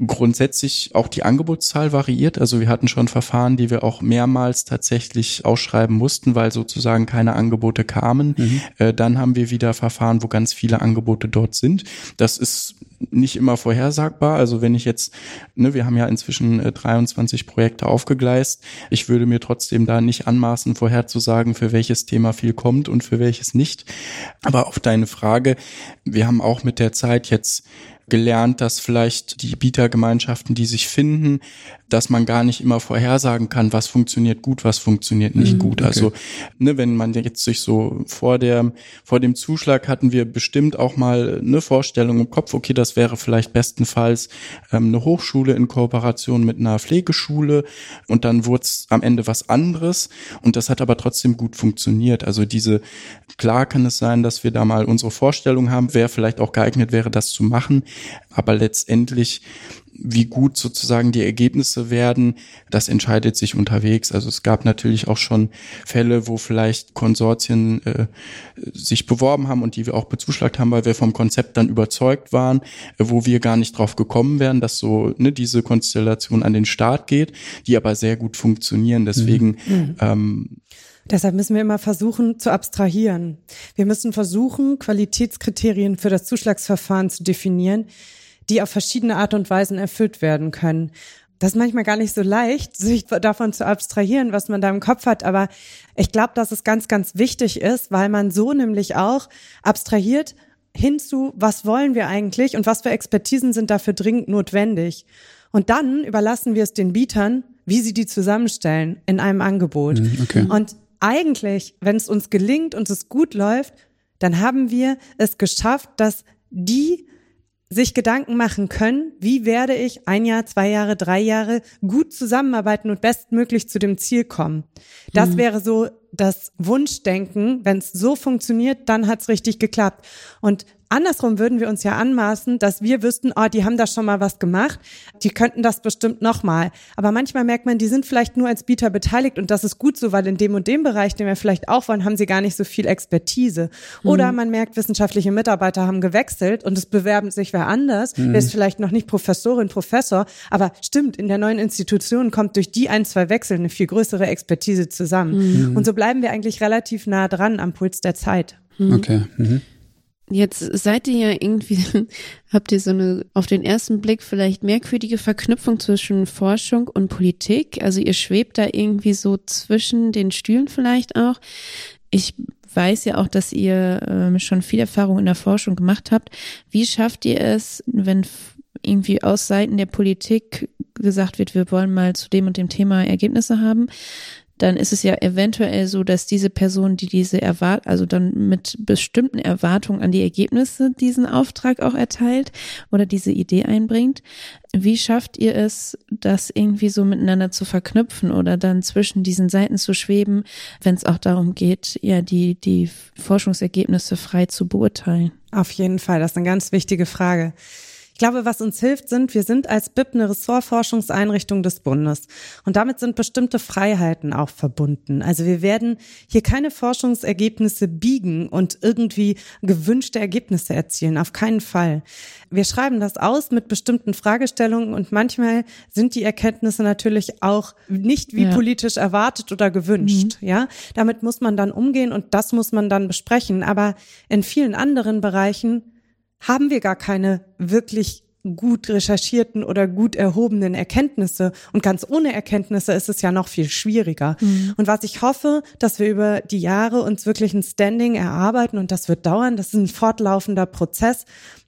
Grundsätzlich auch die Angebotszahl variiert. Also wir hatten schon Verfahren, die wir auch mehrmals tatsächlich ausschreiben mussten, weil sozusagen keine Angebote kamen. Mhm. Äh, dann haben wir wieder Verfahren, wo ganz viele Angebote dort sind. Das ist nicht immer vorhersagbar. Also wenn ich jetzt, ne, wir haben ja inzwischen äh, 23 Projekte aufgegleist. Ich würde mir trotzdem da nicht anmaßen, vorherzusagen, für welches Thema viel kommt und für welches nicht. Aber auf deine Frage, wir haben auch mit der Zeit jetzt gelernt, dass vielleicht die Bietergemeinschaften, die sich finden, dass man gar nicht immer vorhersagen kann, was funktioniert gut, was funktioniert nicht mhm, gut. Okay. Also, ne, wenn man jetzt sich so vor der, vor dem Zuschlag hatten wir bestimmt auch mal eine Vorstellung im Kopf, okay, das wäre vielleicht bestenfalls ähm, eine Hochschule in Kooperation mit einer Pflegeschule und dann wurde es am Ende was anderes und das hat aber trotzdem gut funktioniert. Also diese, klar kann es sein, dass wir da mal unsere Vorstellung haben, wer vielleicht auch geeignet wäre, das zu machen, aber letztendlich wie gut sozusagen die Ergebnisse werden, das entscheidet sich unterwegs. Also es gab natürlich auch schon Fälle, wo vielleicht Konsortien äh, sich beworben haben und die wir auch bezuschlagt haben, weil wir vom Konzept dann überzeugt waren, äh, wo wir gar nicht drauf gekommen wären, dass so ne, diese Konstellation an den Start geht, die aber sehr gut funktionieren. Deswegen mhm. mhm. ähm,
Deshalb müssen wir immer versuchen zu abstrahieren. Wir müssen versuchen, Qualitätskriterien für das Zuschlagsverfahren zu definieren, die auf verschiedene Art und Weisen erfüllt werden können. Das ist manchmal gar nicht so leicht, sich davon zu abstrahieren, was man da im Kopf hat. Aber ich glaube, dass es ganz, ganz wichtig ist, weil man so nämlich auch abstrahiert hinzu, was wollen wir eigentlich und was für Expertisen sind dafür dringend notwendig. Und dann überlassen wir es den Bietern, wie sie die zusammenstellen in einem Angebot. Mhm, okay. Und eigentlich, wenn es uns gelingt und es gut läuft, dann haben wir es geschafft, dass die sich Gedanken machen können, wie werde ich ein Jahr, zwei Jahre, drei Jahre gut zusammenarbeiten und bestmöglich zu dem Ziel kommen. Das mhm. wäre so das Wunschdenken. Wenn es so funktioniert, dann hat's richtig geklappt. Und Andersrum würden wir uns ja anmaßen, dass wir wüssten, oh, die haben da schon mal was gemacht, die könnten das bestimmt nochmal. Aber manchmal merkt man, die sind vielleicht nur als Bieter beteiligt und das ist gut so, weil in dem und dem Bereich, den wir vielleicht auch wollen, haben sie gar nicht so viel Expertise. Oder mhm. man merkt, wissenschaftliche Mitarbeiter haben gewechselt und es bewerben sich wer anders, mhm. der ist vielleicht noch nicht Professorin, Professor, aber stimmt, in der neuen Institution kommt durch die ein, zwei Wechsel eine viel größere Expertise zusammen. Mhm. Und so bleiben wir eigentlich relativ nah dran am Puls der Zeit.
Okay. Mhm.
Jetzt seid ihr ja irgendwie, habt ihr so eine auf den ersten Blick vielleicht merkwürdige Verknüpfung zwischen Forschung und Politik. Also ihr schwebt da irgendwie so zwischen den Stühlen vielleicht auch. Ich weiß ja auch, dass ihr ähm, schon viel Erfahrung in der Forschung gemacht habt. Wie schafft ihr es, wenn irgendwie aus Seiten der Politik gesagt wird, wir wollen mal zu dem und dem Thema Ergebnisse haben? Dann ist es ja eventuell so, dass diese Person, die diese Erwart, also dann mit bestimmten Erwartungen an die Ergebnisse diesen Auftrag auch erteilt oder diese Idee einbringt. Wie schafft ihr es, das irgendwie so miteinander zu verknüpfen oder dann zwischen diesen Seiten zu schweben, wenn es auch darum geht, ja, die, die Forschungsergebnisse frei zu beurteilen?
Auf jeden Fall, das ist eine ganz wichtige Frage. Ich glaube, was uns hilft, sind, wir sind als BIP eine Ressortforschungseinrichtung des Bundes. Und damit sind bestimmte Freiheiten auch verbunden. Also wir werden hier keine Forschungsergebnisse biegen und irgendwie gewünschte Ergebnisse erzielen. Auf keinen Fall. Wir schreiben das aus mit bestimmten Fragestellungen und manchmal sind die Erkenntnisse natürlich auch nicht wie ja. politisch erwartet oder gewünscht. Mhm. Ja, damit muss man dann umgehen und das muss man dann besprechen. Aber in vielen anderen Bereichen haben wir gar keine wirklich gut recherchierten oder gut erhobenen Erkenntnisse. Und ganz ohne Erkenntnisse ist es ja noch viel schwieriger. Mhm. Und was ich hoffe, dass wir über die Jahre uns wirklich ein Standing erarbeiten, und das wird dauern, das ist ein fortlaufender Prozess,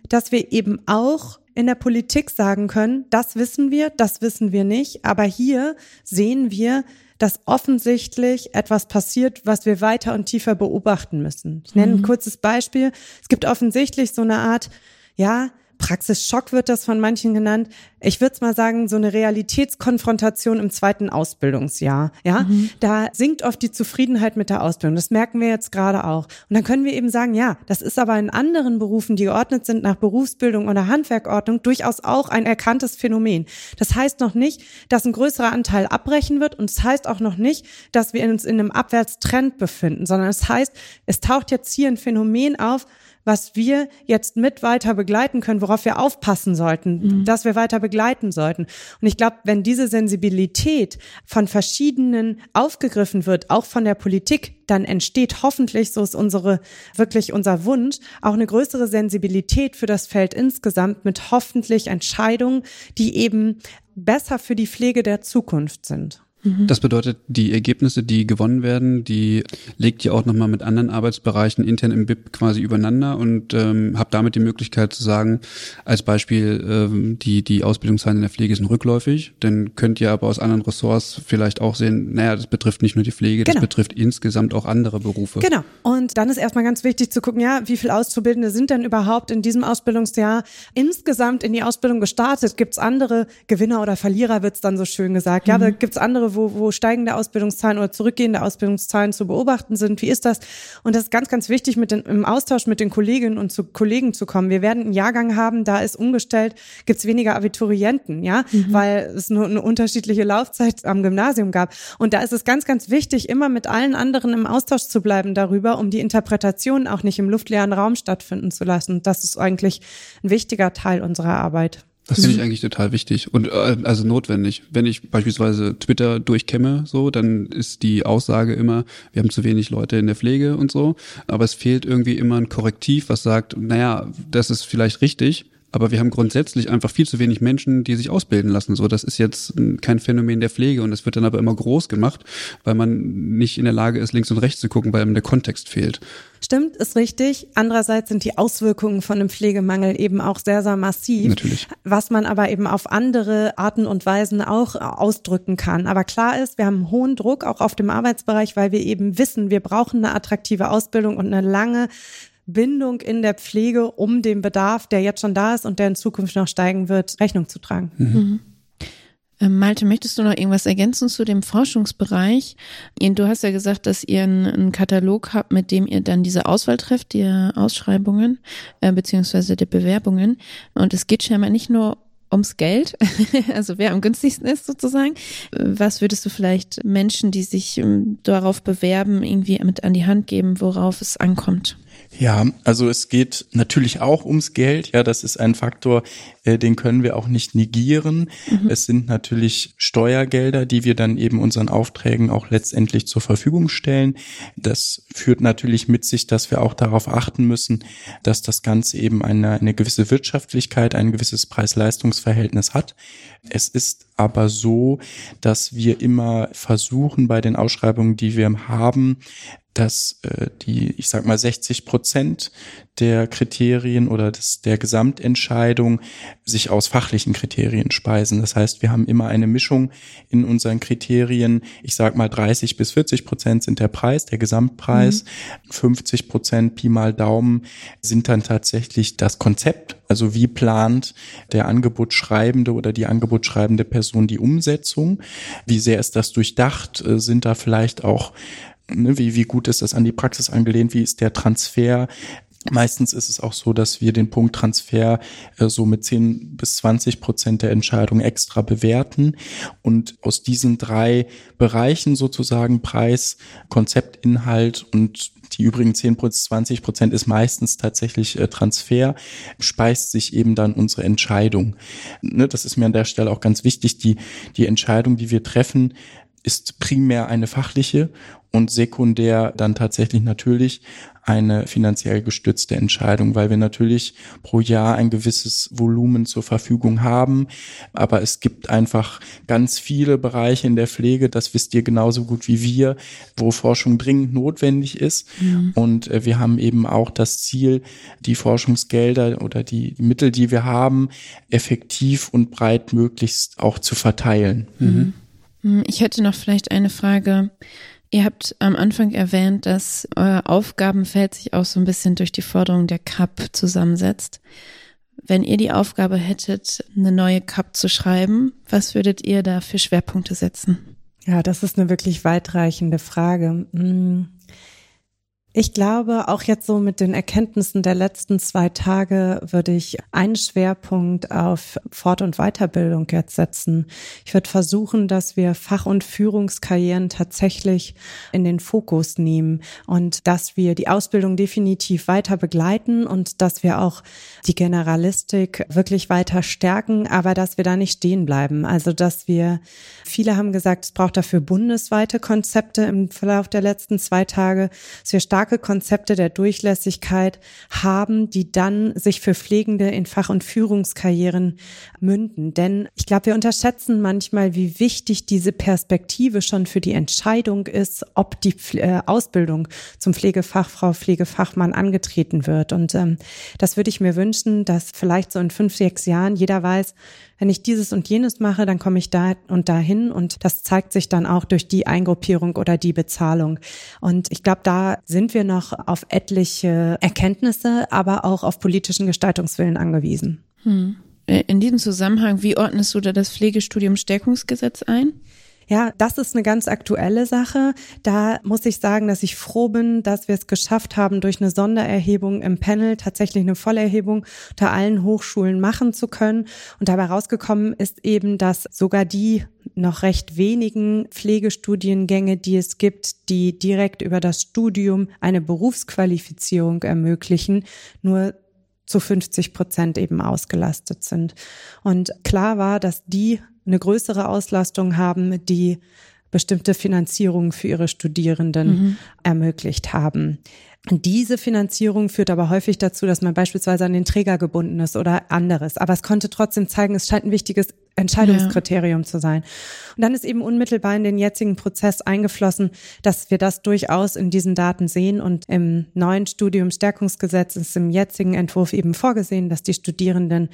dass wir eben auch in der Politik sagen können, das wissen wir, das wissen wir nicht, aber hier sehen wir, dass offensichtlich etwas passiert, was wir weiter und tiefer beobachten müssen. Ich nenne ein mhm. kurzes Beispiel. Es gibt offensichtlich so eine Art, ja, Praxisschock wird das von manchen genannt. Ich würde mal sagen, so eine Realitätskonfrontation im zweiten Ausbildungsjahr. Ja, mhm. da sinkt oft die Zufriedenheit mit der Ausbildung. Das merken wir jetzt gerade auch. Und dann können wir eben sagen, ja, das ist aber in anderen Berufen, die geordnet sind nach Berufsbildung oder Handwerkordnung, durchaus auch ein erkanntes Phänomen. Das heißt noch nicht, dass ein größerer Anteil abbrechen wird und es das heißt auch noch nicht, dass wir uns in einem Abwärtstrend befinden, sondern es heißt, es taucht jetzt hier ein Phänomen auf, was wir jetzt mit weiter begleiten können, worauf wir aufpassen sollten, mhm. dass wir weiter begleiten sollten. Und ich glaube, wenn diese Sensibilität von verschiedenen aufgegriffen wird, auch von der Politik, dann entsteht hoffentlich, so ist unsere, wirklich unser Wunsch, auch eine größere Sensibilität für das Feld insgesamt mit hoffentlich Entscheidungen, die eben besser für die Pflege der Zukunft sind.
Mhm. Das bedeutet, die Ergebnisse, die gewonnen werden, die legt ihr auch nochmal mit anderen Arbeitsbereichen intern im BIP quasi übereinander und ähm, habt damit die Möglichkeit zu sagen, als Beispiel, ähm, die, die Ausbildungszahlen in der Pflege sind rückläufig, dann könnt ihr aber aus anderen Ressorts vielleicht auch sehen, naja, das betrifft nicht nur die Pflege, das genau. betrifft insgesamt auch andere Berufe.
Genau. Und dann ist erstmal ganz wichtig zu gucken, ja, wie viele Auszubildende sind denn überhaupt in diesem Ausbildungsjahr insgesamt in die Ausbildung gestartet? Gibt es andere Gewinner oder Verlierer, wird es dann so schön gesagt. Mhm. Ja, gibt es andere wo, wo steigende Ausbildungszahlen oder zurückgehende Ausbildungszahlen zu beobachten sind. Wie ist das? Und das ist ganz, ganz wichtig, mit den, im Austausch mit den Kolleginnen und zu Kollegen zu kommen. Wir werden einen Jahrgang haben, da ist umgestellt, gibt's weniger Abiturienten, ja, mhm. weil es nur eine unterschiedliche Laufzeit am Gymnasium gab. Und da ist es ganz, ganz wichtig, immer mit allen anderen im Austausch zu bleiben darüber, um die Interpretation auch nicht im luftleeren Raum stattfinden zu lassen. Das ist eigentlich ein wichtiger Teil unserer Arbeit.
Das finde ich eigentlich total wichtig und äh, also notwendig. Wenn ich beispielsweise Twitter durchkämme, so, dann ist die Aussage immer, wir haben zu wenig Leute in der Pflege und so. Aber es fehlt irgendwie immer ein Korrektiv, was sagt, naja, das ist vielleicht richtig, aber wir haben grundsätzlich einfach viel zu wenig Menschen, die sich ausbilden lassen. So, das ist jetzt kein Phänomen der Pflege und es wird dann aber immer groß gemacht, weil man nicht in der Lage ist, links und rechts zu gucken, weil einem der Kontext fehlt.
Stimmt, ist richtig. Andererseits sind die Auswirkungen von einem Pflegemangel eben auch sehr, sehr massiv.
Natürlich.
Was man aber eben auf andere Arten und Weisen auch ausdrücken kann. Aber klar ist, wir haben einen hohen Druck auch auf dem Arbeitsbereich, weil wir eben wissen, wir brauchen eine attraktive Ausbildung und eine lange Bindung in der Pflege, um dem Bedarf, der jetzt schon da ist und der in Zukunft noch steigen wird, Rechnung zu tragen. Mhm.
mhm. Ähm, Malte, möchtest du noch irgendwas ergänzen zu dem Forschungsbereich? Du hast ja gesagt, dass ihr einen, Katalog habt, mit dem ihr dann diese Auswahl trefft, die Ausschreibungen äh, beziehungsweise die Bewerbungen. Und es geht scheinbar nicht nur ums Geld, also wer am günstigsten ist sozusagen. Was würdest du vielleicht Menschen, die sich ähm, darauf bewerben, irgendwie mit an die Hand geben, worauf es ankommt?
Ja, also es geht natürlich auch ums Geld. Ja, das ist ein Faktor, äh, den können wir auch nicht negieren. Mhm. Es sind natürlich Steuergelder, die wir dann eben unseren Aufträgen auch letztendlich zur Verfügung stellen. Das führt natürlich mit sich, dass wir auch darauf achten müssen, dass das Ganze eben eine, eine gewisse Wirtschaftlichkeit, ein gewisses Preis-Leistungs-Verhältnis hat. Es ist aber so, dass wir immer versuchen, bei den Ausschreibungen, die wir haben, dass äh, die, ich sag mal, 60 Prozent der Kriterien oder des, der Gesamtentscheidung sich aus fachlichen Kriterien speisen. Das heißt, wir haben immer eine Mischung in unseren Kriterien. Ich sag mal, 30 bis 40 Prozent sind der Preis, der Gesamtpreis. Mhm. 50 Prozent Pi mal Daumen sind dann tatsächlich das Konzept. Also wie plant der Angebotsschreibende oder die Angebotsschreibende Person die Umsetzung? Wie sehr ist das durchdacht? Äh, sind da vielleicht auch Ne, wie, wie gut ist das an die Praxis angelehnt? Wie ist der Transfer? Meistens ist es auch so, dass wir den Punkt Transfer äh, so mit 10 bis 20 Prozent der Entscheidung extra bewerten. Und aus diesen drei Bereichen sozusagen Preis, Konzept, Inhalt und die übrigen 10 bis 20 Prozent ist meistens tatsächlich äh, Transfer, speist sich eben dann unsere Entscheidung. Ne, das ist mir an der Stelle auch ganz wichtig. Die, die Entscheidung, die wir treffen, ist primär eine fachliche und sekundär dann tatsächlich natürlich eine finanziell gestützte Entscheidung, weil wir natürlich pro Jahr ein gewisses Volumen zur Verfügung haben. Aber es gibt einfach ganz viele Bereiche in der Pflege, das wisst ihr genauso gut wie wir, wo Forschung dringend notwendig ist. Mhm. Und äh, wir haben eben auch das Ziel, die Forschungsgelder oder die Mittel, die wir haben, effektiv und breit möglichst auch zu verteilen.
Mhm. Hm, ich hätte noch vielleicht eine Frage. Ihr habt am Anfang erwähnt, dass euer Aufgabenfeld sich auch so ein bisschen durch die Forderung der CAP zusammensetzt. Wenn ihr die Aufgabe hättet, eine neue CAP zu schreiben, was würdet ihr da für Schwerpunkte setzen?
Ja, das ist eine wirklich weitreichende Frage. Hm. Ich glaube, auch jetzt so mit den Erkenntnissen der letzten zwei Tage würde ich einen Schwerpunkt auf Fort- und Weiterbildung jetzt setzen. Ich würde versuchen, dass wir Fach- und Führungskarrieren tatsächlich in den Fokus nehmen und dass wir die Ausbildung definitiv weiter begleiten und dass wir auch die Generalistik wirklich weiter stärken, aber dass wir da nicht stehen bleiben. Also, dass wir, viele haben gesagt, es braucht dafür bundesweite Konzepte im Verlauf der letzten zwei Tage, dass wir stark starke Konzepte der Durchlässigkeit haben, die dann sich für Pflegende in Fach- und Führungskarrieren münden. Denn ich glaube, wir unterschätzen manchmal, wie wichtig diese Perspektive schon für die Entscheidung ist, ob die äh, Ausbildung zum Pflegefachfrau, Pflegefachmann angetreten wird. Und ähm, das würde ich mir wünschen, dass vielleicht so in fünf, sechs Jahren jeder weiß, wenn ich dieses und jenes mache, dann komme ich da und dahin und das zeigt sich dann auch durch die Eingruppierung oder die Bezahlung. Und ich glaube, da sind wir noch auf etliche Erkenntnisse, aber auch auf politischen Gestaltungswillen angewiesen.
Hm. Äh, in diesem Zusammenhang, wie ordnest du da das Pflegestudium Stärkungsgesetz ein?
Ja, das ist eine ganz aktuelle Sache. Da muss ich sagen, dass ich froh bin, dass wir es geschafft haben, durch eine Sondererhebung im Panel tatsächlich eine Vollerhebung unter allen Hochschulen machen zu können. Und dabei rausgekommen ist eben, dass sogar die noch recht wenigen Pflegestudiengänge, die es gibt, die direkt über das Studium eine Berufsqualifizierung ermöglichen, nur zu 50 Prozent eben ausgelastet sind. Und klar war, dass die eine größere Auslastung haben, die bestimmte Finanzierungen für ihre Studierenden mhm. ermöglicht haben. Diese Finanzierung führt aber häufig dazu, dass man beispielsweise an den Träger gebunden ist oder anderes. Aber es konnte trotzdem zeigen, es scheint ein wichtiges Entscheidungskriterium ja. zu sein. Und dann ist eben unmittelbar in den jetzigen Prozess eingeflossen, dass wir das durchaus in diesen Daten sehen. Und im neuen Studiumstärkungsgesetz ist im jetzigen Entwurf eben vorgesehen, dass die Studierenden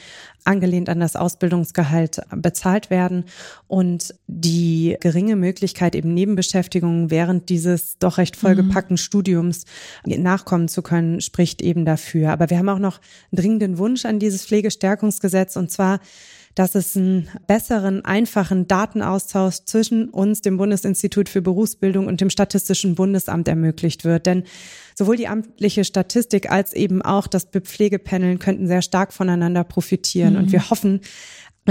angelehnt an das Ausbildungsgehalt bezahlt werden und die geringe Möglichkeit eben Nebenbeschäftigungen während dieses doch recht vollgepackten mhm. Studiums nachkommen zu können, spricht eben dafür. Aber wir haben auch noch einen dringenden Wunsch an dieses Pflegestärkungsgesetz und zwar dass es einen besseren, einfachen Datenaustausch zwischen uns, dem Bundesinstitut für Berufsbildung und dem Statistischen Bundesamt ermöglicht wird. Denn sowohl die amtliche Statistik als eben auch das Pflegepanel könnten sehr stark voneinander profitieren. Mhm. Und wir hoffen,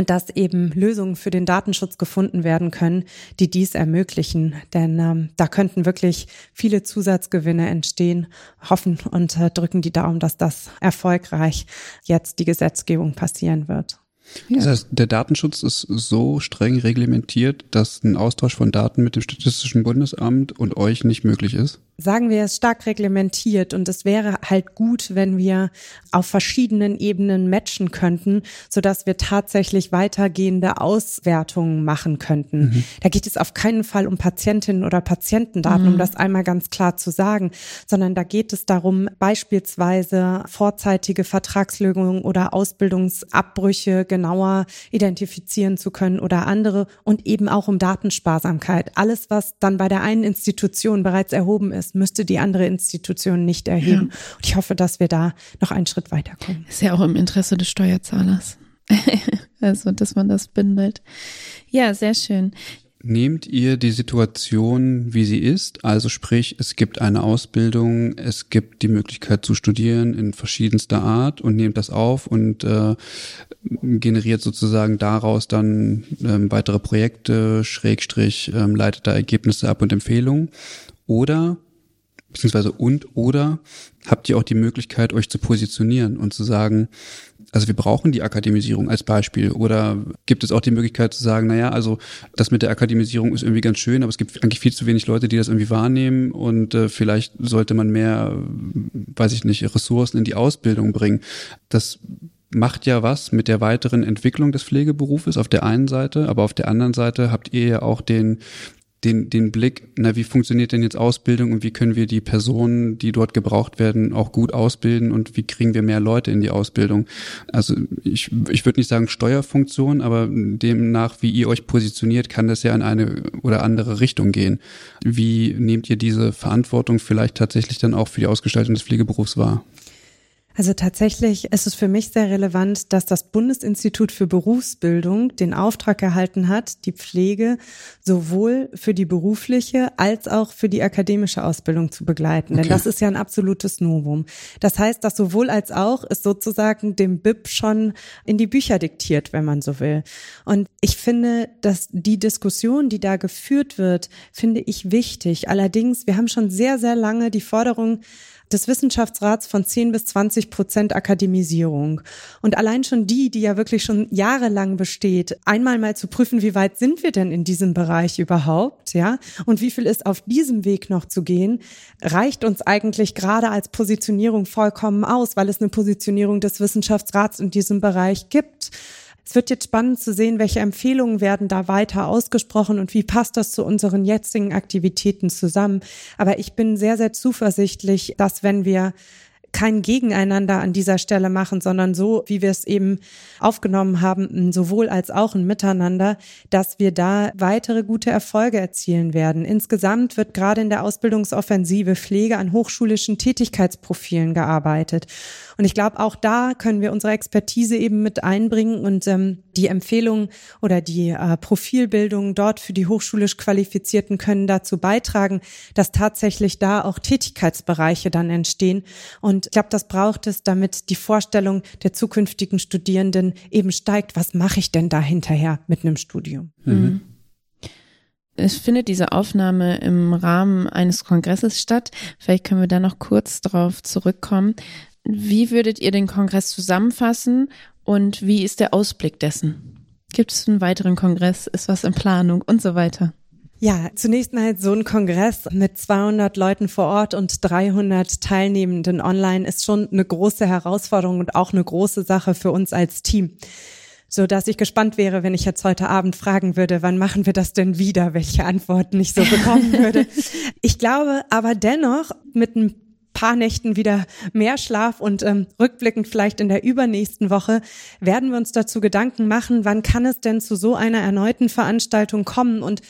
dass eben Lösungen für den Datenschutz gefunden werden können, die dies ermöglichen. Denn ähm, da könnten wirklich viele Zusatzgewinne entstehen. Hoffen und äh, drücken die Daumen, dass das erfolgreich jetzt die Gesetzgebung passieren wird.
Ja. Das heißt, der Datenschutz ist so streng reglementiert, dass ein Austausch von Daten mit dem Statistischen Bundesamt und euch nicht möglich ist?
Sagen wir, es stark reglementiert und es wäre halt gut, wenn wir auf verschiedenen Ebenen matchen könnten, so dass wir tatsächlich weitergehende Auswertungen machen könnten. Mhm. Da geht es auf keinen Fall um Patientinnen oder Patientendaten, mhm. um das einmal ganz klar zu sagen, sondern da geht es darum, beispielsweise vorzeitige Vertragslösungen oder Ausbildungsabbrüche genauer identifizieren zu können oder andere und eben auch um Datensparsamkeit. Alles, was dann bei der einen Institution bereits erhoben ist, das müsste die andere Institution nicht erheben. Ja. Und ich hoffe, dass wir da noch einen Schritt weiterkommen.
Ist ja auch im Interesse des Steuerzahlers. also, dass man das bindet. Ja, sehr schön.
Nehmt ihr die Situation, wie sie ist? Also sprich, es gibt eine Ausbildung, es gibt die Möglichkeit zu studieren in verschiedenster Art und nehmt das auf und äh, generiert sozusagen daraus dann ähm, weitere Projekte, Schrägstrich, ähm, leitet da Ergebnisse ab und Empfehlungen. Oder beziehungsweise und oder habt ihr auch die Möglichkeit, euch zu positionieren und zu sagen, also wir brauchen die Akademisierung als Beispiel. Oder gibt es auch die Möglichkeit zu sagen, naja, also das mit der Akademisierung ist irgendwie ganz schön, aber es gibt eigentlich viel zu wenig Leute, die das irgendwie wahrnehmen und äh, vielleicht sollte man mehr, weiß ich nicht, Ressourcen in die Ausbildung bringen. Das macht ja was mit der weiteren Entwicklung des Pflegeberufes auf der einen Seite, aber auf der anderen Seite habt ihr ja auch den den, den Blick, na, wie funktioniert denn jetzt Ausbildung und wie können wir die Personen, die dort gebraucht werden, auch gut ausbilden und wie kriegen wir mehr Leute in die Ausbildung? Also ich, ich würde nicht sagen Steuerfunktion, aber demnach, wie ihr euch positioniert, kann das ja in eine oder andere Richtung gehen. Wie nehmt ihr diese Verantwortung vielleicht tatsächlich dann auch für die Ausgestaltung des Pflegeberufs wahr?
Also tatsächlich ist es für mich sehr relevant, dass das Bundesinstitut für Berufsbildung den Auftrag erhalten hat, die Pflege sowohl für die berufliche als auch für die akademische Ausbildung zu begleiten. Okay. Denn das ist ja ein absolutes Novum. Das heißt, das sowohl als auch ist sozusagen dem BIP schon in die Bücher diktiert, wenn man so will. Und ich finde, dass die Diskussion, die da geführt wird, finde ich wichtig. Allerdings, wir haben schon sehr, sehr lange die Forderung, des Wissenschaftsrats von 10 bis 20 Prozent Akademisierung. Und allein schon die, die ja wirklich schon jahrelang besteht, einmal mal zu prüfen, wie weit sind wir denn in diesem Bereich überhaupt, ja? Und wie viel ist auf diesem Weg noch zu gehen, reicht uns eigentlich gerade als Positionierung vollkommen aus, weil es eine Positionierung des Wissenschaftsrats in diesem Bereich gibt. Es wird jetzt spannend zu sehen, welche Empfehlungen werden da weiter ausgesprochen und wie passt das zu unseren jetzigen Aktivitäten zusammen. Aber ich bin sehr, sehr zuversichtlich, dass wenn wir kein Gegeneinander an dieser Stelle machen, sondern so, wie wir es eben aufgenommen haben, sowohl als auch ein Miteinander, dass wir da weitere gute Erfolge erzielen werden. Insgesamt wird gerade in der Ausbildungsoffensive Pflege an hochschulischen Tätigkeitsprofilen gearbeitet. Und ich glaube, auch da können wir unsere Expertise eben mit einbringen und ähm, die Empfehlungen oder die äh, Profilbildung dort für die hochschulisch Qualifizierten können dazu beitragen, dass tatsächlich da auch Tätigkeitsbereiche dann entstehen. Und ich glaube, das braucht es, damit die Vorstellung der zukünftigen Studierenden eben steigt. Was mache ich denn da hinterher mit einem Studium? Mhm.
Es findet diese Aufnahme im Rahmen eines Kongresses statt. Vielleicht können wir da noch kurz drauf zurückkommen. Wie würdet ihr den Kongress zusammenfassen und wie ist der Ausblick dessen? Gibt es einen weiteren Kongress? Ist was in Planung und so weiter?
Ja, zunächst mal so ein Kongress mit 200 Leuten vor Ort und 300 Teilnehmenden online ist schon eine große Herausforderung und auch eine große Sache für uns als Team. So dass ich gespannt wäre, wenn ich jetzt heute Abend fragen würde, wann machen wir das denn wieder, welche Antworten ich so bekommen würde. Ich glaube aber dennoch mit ein paar Nächten wieder mehr Schlaf und ähm, rückblickend vielleicht in der übernächsten Woche werden wir uns dazu Gedanken machen, wann kann es denn zu so einer erneuten Veranstaltung kommen und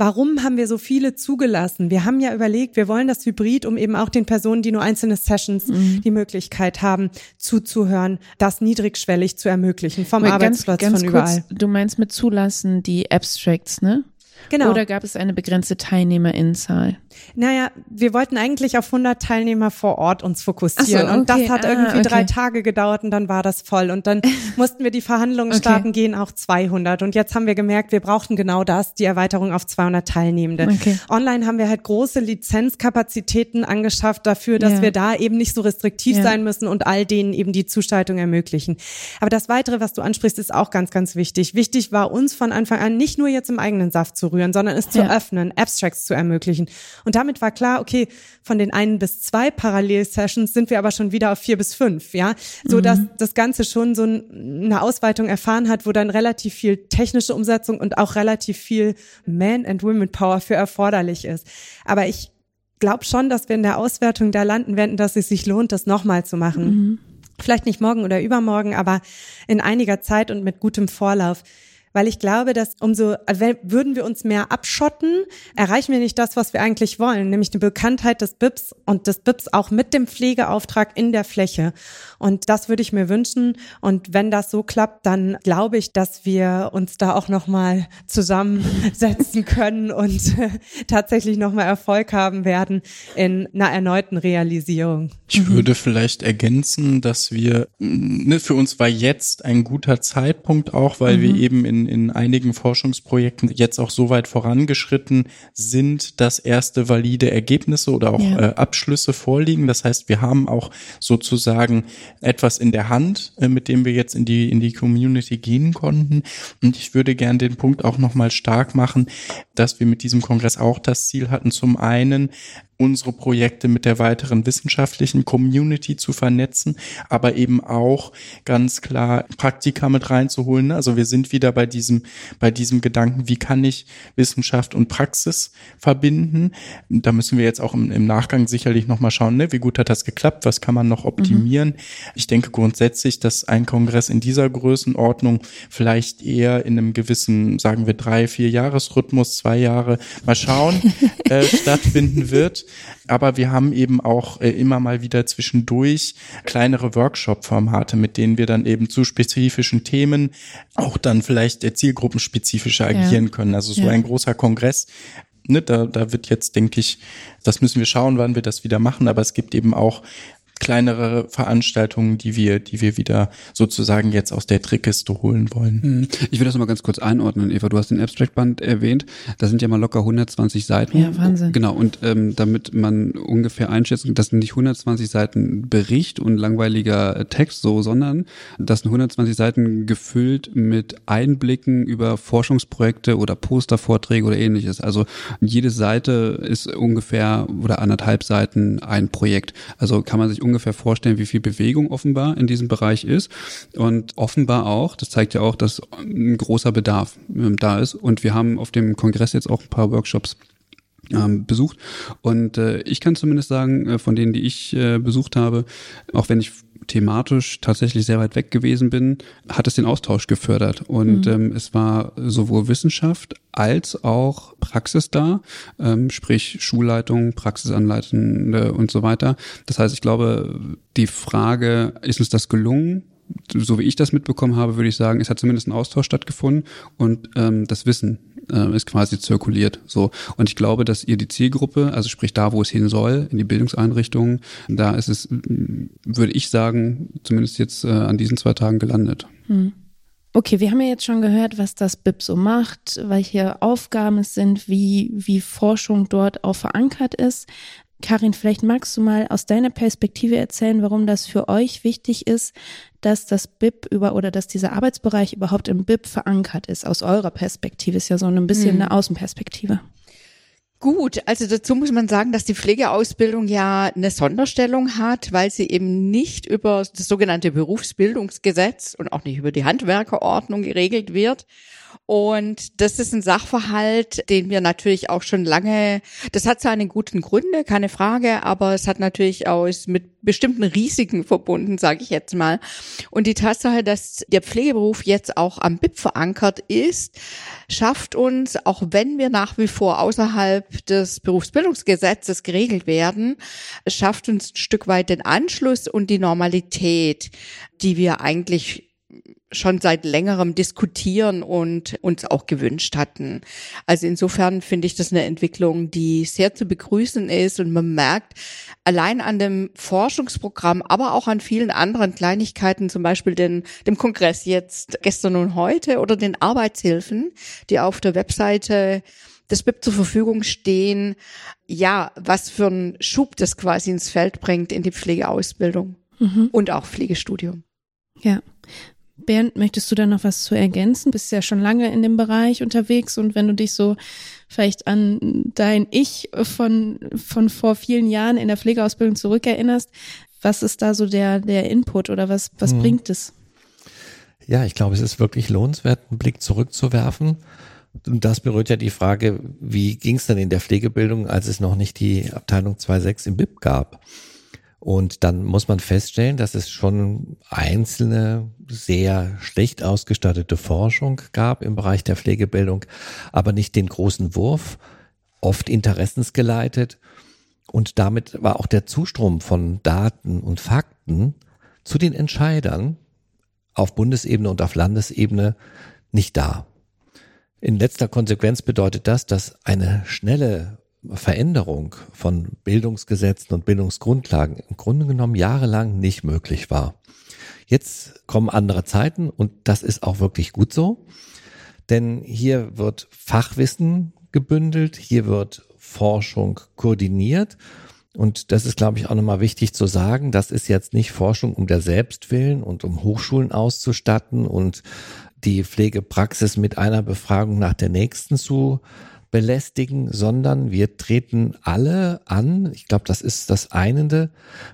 Warum haben wir so viele zugelassen? Wir haben ja überlegt, wir wollen das Hybrid, um eben auch den Personen, die nur einzelne Sessions mhm. die Möglichkeit haben, zuzuhören, das niedrigschwellig zu ermöglichen, vom Aber Arbeitsplatz ganz, ganz von überall.
Kurz, du meinst mit zulassen die Abstracts, ne? Genau. Oder gab es eine begrenzte Teilnehmerinnenzahl?
Naja, wir wollten eigentlich auf 100 Teilnehmer vor Ort uns fokussieren. So, okay. Und das hat ah, irgendwie okay. drei Tage gedauert und dann war das voll. Und dann mussten wir die Verhandlungen okay. starten, gehen auf 200. Und jetzt haben wir gemerkt, wir brauchten genau das, die Erweiterung auf 200 Teilnehmende. Online haben wir halt große Lizenzkapazitäten angeschafft dafür, dass ja. wir da eben nicht so restriktiv ja. sein müssen und all denen eben die Zuschaltung ermöglichen. Aber das Weitere, was du ansprichst, ist auch ganz, ganz wichtig. Wichtig war uns von Anfang an nicht nur jetzt im eigenen Saft zu rühren, sondern es zu ja. öffnen, Abstracts zu ermöglichen. Und damit war klar, okay, von den einen bis zwei Parallel-Sessions sind wir aber schon wieder auf vier bis fünf, ja, so dass mhm. das Ganze schon so eine Ausweitung erfahren hat, wo dann relativ viel technische Umsetzung und auch relativ viel Man- and Women-Power für erforderlich ist. Aber ich glaube schon, dass wir in der Auswertung da landen werden, dass es sich lohnt, das nochmal zu machen. Mhm. Vielleicht nicht morgen oder übermorgen, aber in einiger Zeit und mit gutem Vorlauf weil ich glaube, dass umso, würden wir uns mehr abschotten, erreichen wir nicht das, was wir eigentlich wollen, nämlich die Bekanntheit des BIPs und des BIPs auch mit dem Pflegeauftrag in der Fläche. Und das würde ich mir wünschen. Und wenn das so klappt, dann glaube ich, dass wir uns da auch nochmal zusammensetzen können und tatsächlich nochmal Erfolg haben werden in einer erneuten Realisierung.
Ich würde vielleicht ergänzen, dass wir, ne, für uns war jetzt ein guter Zeitpunkt auch, weil mhm. wir eben in in, einigen Forschungsprojekten jetzt auch so weit vorangeschritten sind, dass erste valide Ergebnisse oder auch ja. äh, Abschlüsse vorliegen. Das heißt, wir haben auch sozusagen etwas in der Hand, äh, mit dem wir jetzt in die, in die Community gehen konnten. Und ich würde gern den Punkt auch nochmal stark machen, dass wir mit diesem Kongress auch das Ziel hatten, zum einen unsere Projekte mit der weiteren wissenschaftlichen Community zu vernetzen, aber eben auch ganz klar Praktika mit reinzuholen. Also wir sind wieder bei diesem, bei diesem Gedanken, wie kann ich Wissenschaft und Praxis verbinden? Da müssen wir jetzt auch im, im Nachgang sicherlich nochmal schauen, ne? wie gut hat das geklappt, was kann man noch optimieren. Mhm. Ich denke grundsätzlich, dass ein Kongress in dieser Größenordnung vielleicht eher in einem gewissen, sagen wir, drei, vier Jahresrhythmus, zwei Jahre, mal schauen, äh, stattfinden wird aber wir haben eben auch äh, immer mal wieder zwischendurch kleinere Workshop-Formate, mit denen wir dann eben zu spezifischen Themen auch dann vielleicht äh, zielgruppenspezifischer agieren ja. können. Also so ja. ein großer Kongress ne, da, da wird jetzt, denke ich, das müssen wir schauen, wann wir das wieder machen, aber es gibt eben auch kleinere Veranstaltungen, die wir, die wir wieder sozusagen jetzt aus der Trickkiste holen wollen.
Hm. Ich will das nochmal ganz kurz einordnen, Eva. Du hast den Abstract-Band erwähnt. Da sind ja mal locker 120 Seiten.
Ja, Wahnsinn.
Genau. Und ähm, damit man ungefähr einschätzt, das sind nicht 120 Seiten Bericht und langweiliger Text so, sondern das sind 120 Seiten gefüllt mit Einblicken über Forschungsprojekte oder Postervorträge oder ähnliches. Also jede Seite ist ungefähr oder anderthalb Seiten ein Projekt. Also kann man sich ungefähr vorstellen, wie viel Bewegung offenbar in diesem Bereich ist. Und offenbar auch, das zeigt ja auch, dass ein großer Bedarf ähm, da ist. Und wir haben auf dem Kongress jetzt auch ein paar Workshops ähm, besucht. Und äh, ich kann zumindest sagen, äh, von denen, die ich äh, besucht habe, auch wenn ich thematisch tatsächlich sehr weit weg gewesen bin, hat es den Austausch gefördert. Und mhm. ähm, es war sowohl Wissenschaft als auch Praxis da, ähm, sprich Schulleitung, Praxisanleitende und so weiter. Das heißt, ich glaube, die Frage, ist uns das gelungen? so wie ich das mitbekommen habe, würde ich sagen, es hat zumindest ein Austausch stattgefunden und ähm, das Wissen äh, ist quasi zirkuliert. So und ich glaube, dass ihr die Zielgruppe, also sprich da, wo es hin soll, in die Bildungseinrichtungen, da ist es, würde ich sagen, zumindest jetzt äh, an diesen zwei Tagen gelandet. Hm.
Okay, wir haben ja jetzt schon gehört, was das BIP so macht, welche Aufgaben es sind, wie, wie Forschung dort auch verankert ist. Karin, vielleicht magst du mal aus deiner Perspektive erzählen, warum das für euch wichtig ist, dass das BIP über oder dass dieser Arbeitsbereich überhaupt im BIP verankert ist. Aus eurer Perspektive ist ja so ein bisschen hm. eine Außenperspektive.
Gut, also dazu muss man sagen, dass die Pflegeausbildung ja eine Sonderstellung hat, weil sie eben nicht über das sogenannte Berufsbildungsgesetz und auch nicht über die Handwerkerordnung geregelt wird und das ist ein Sachverhalt, den wir natürlich auch schon lange, das hat seine guten Gründe, keine Frage, aber es hat natürlich auch mit bestimmten Risiken verbunden, sage ich jetzt mal. Und die Tatsache, dass der Pflegeberuf jetzt auch am BIP verankert ist, schafft uns, auch wenn wir nach wie vor außerhalb des Berufsbildungsgesetzes geregelt werden, schafft uns ein Stück weit den Anschluss und die Normalität, die wir eigentlich schon seit längerem diskutieren und uns auch gewünscht hatten. Also insofern finde ich das eine Entwicklung, die sehr zu begrüßen ist und man merkt allein an dem Forschungsprogramm, aber auch an vielen anderen Kleinigkeiten, zum Beispiel den, dem Kongress jetzt gestern und heute oder den Arbeitshilfen, die auf der Webseite des BIP zur Verfügung stehen, ja, was für einen Schub das quasi ins Feld bringt in die Pflegeausbildung mhm. und auch Pflegestudium.
Ja. Bernd, möchtest du da noch was zu ergänzen? Bist ja schon lange in dem Bereich unterwegs und wenn du dich so vielleicht an dein Ich von, von vor vielen Jahren in der Pflegeausbildung zurückerinnerst, was ist da so der, der Input oder was, was hm. bringt es?
Ja, ich glaube, es ist wirklich lohnenswert, einen Blick zurückzuwerfen. Und das berührt ja die Frage, wie ging es denn in der Pflegebildung, als es noch nicht die Abteilung 2.6 im BIP gab? Und dann muss man feststellen, dass es schon einzelne sehr schlecht ausgestattete Forschung gab im Bereich der Pflegebildung, aber nicht den großen Wurf, oft interessensgeleitet. Und damit war auch der Zustrom von Daten und Fakten zu den Entscheidern auf Bundesebene und auf Landesebene nicht da. In letzter Konsequenz bedeutet das, dass eine schnelle Veränderung von Bildungsgesetzen und Bildungsgrundlagen im Grunde genommen jahrelang nicht möglich war. Jetzt kommen andere Zeiten und das ist auch wirklich gut so, denn hier wird Fachwissen gebündelt, hier wird Forschung koordiniert und das ist, glaube ich, auch nochmal wichtig zu sagen. Das ist jetzt nicht Forschung um der Selbstwillen und um Hochschulen auszustatten und die Pflegepraxis mit einer Befragung nach der nächsten zu belästigen, sondern wir treten alle an, ich glaube, das ist das Einende,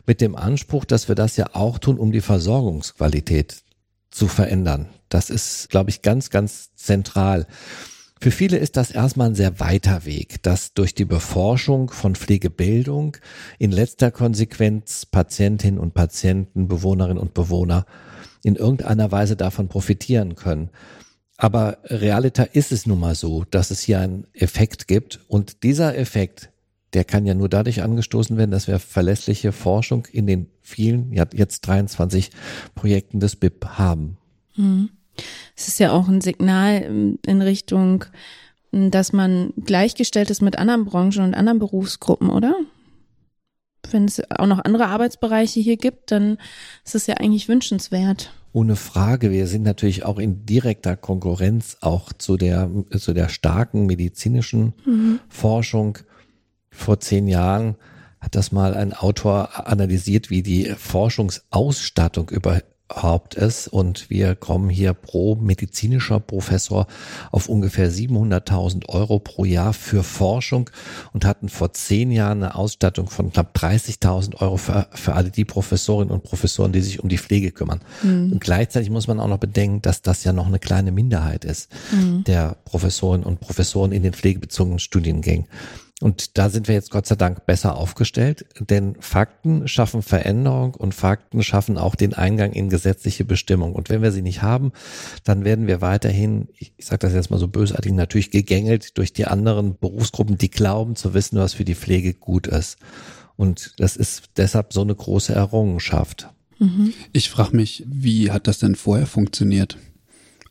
mit dem Anspruch, dass wir das ja auch tun, um die Versorgungsqualität zu verändern. Das ist, glaube ich, ganz, ganz zentral. Für viele ist das erstmal ein sehr weiter Weg, dass durch die Beforschung von Pflegebildung in letzter Konsequenz Patientinnen und Patienten, Bewohnerinnen und Bewohner in irgendeiner Weise davon profitieren können. Aber realiter ist es nun mal so, dass es hier einen Effekt gibt und dieser Effekt, der kann ja nur dadurch angestoßen werden, dass wir verlässliche Forschung in den vielen, ja, jetzt 23 Projekten des BIP haben.
Mhm. Es ist ja auch ein Signal ähm, in Richtung, dass man gleichgestellt ist mit anderen Branchen und anderen Berufsgruppen, oder? Wenn es auch noch andere Arbeitsbereiche hier gibt, dann ist es ja eigentlich wünschenswert.
Ohne Frage. Wir sind natürlich auch in direkter Konkurrenz auch zu der, zu der starken medizinischen mhm. Forschung. Vor zehn Jahren hat das mal ein Autor analysiert, wie die Forschungsausstattung über Haupt ist und wir kommen hier pro medizinischer Professor auf ungefähr 700.000 Euro pro Jahr für Forschung und hatten vor zehn Jahren eine Ausstattung von knapp 30.000 Euro für, für alle die Professorinnen und Professoren, die sich um die Pflege kümmern. Mhm. Und gleichzeitig muss man auch noch bedenken, dass das ja noch eine kleine Minderheit ist mhm. der Professorinnen und Professoren in den pflegebezogenen Studiengängen. Und da sind wir jetzt Gott sei Dank besser aufgestellt, denn Fakten schaffen Veränderung und Fakten schaffen auch den Eingang in gesetzliche Bestimmung. Und wenn wir sie nicht haben, dann werden wir weiterhin, ich sage das jetzt mal so bösartig, natürlich gegängelt durch die anderen Berufsgruppen, die glauben zu wissen, was für die Pflege gut ist. Und das ist deshalb so eine große Errungenschaft.
Mhm. Ich frage mich, wie hat das denn vorher funktioniert?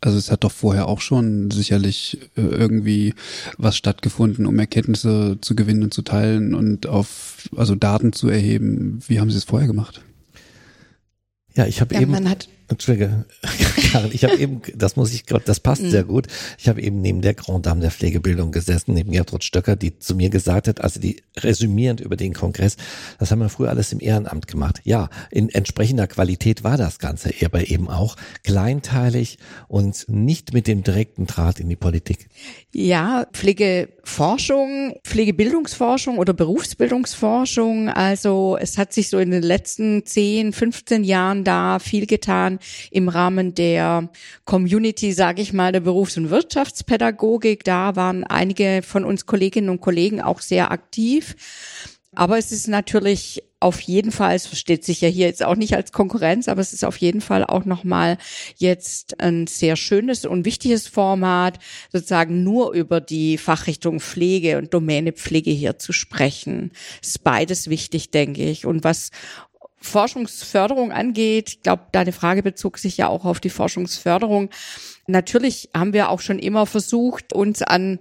Also es hat doch vorher auch schon sicherlich äh, irgendwie was stattgefunden, um Erkenntnisse zu gewinnen und zu teilen und auf also Daten zu erheben. Wie haben Sie es vorher gemacht?
Ja, ich habe ja, eben. Man hat Entschuldige, Karin, ich habe eben, das muss ich, das passt sehr mhm. gut. Ich habe eben neben der Grand Dame der Pflegebildung gesessen, neben Gertrud Stöcker, die zu mir gesagt hat, also die resümierend über den Kongress, das haben wir früher alles im Ehrenamt gemacht. Ja, in entsprechender Qualität war das Ganze, aber eben auch kleinteilig und nicht mit dem direkten Draht in die Politik.
Ja, Pflegeforschung, Pflegebildungsforschung oder Berufsbildungsforschung, also es hat sich so in den letzten 10, 15 Jahren da viel getan im Rahmen der Community, sage ich mal, der Berufs- und Wirtschaftspädagogik. Da waren einige von uns Kolleginnen und Kollegen auch sehr aktiv. Aber es ist natürlich auf jeden Fall, es versteht sich ja hier jetzt auch nicht als Konkurrenz, aber es ist auf jeden Fall auch nochmal jetzt ein sehr schönes und wichtiges Format, sozusagen nur über die Fachrichtung Pflege und Domäne Pflege hier zu sprechen. ist beides wichtig, denke ich. Und was Forschungsförderung angeht, ich glaube, deine Frage bezog sich ja auch auf die Forschungsförderung. Natürlich haben wir auch schon immer versucht, uns an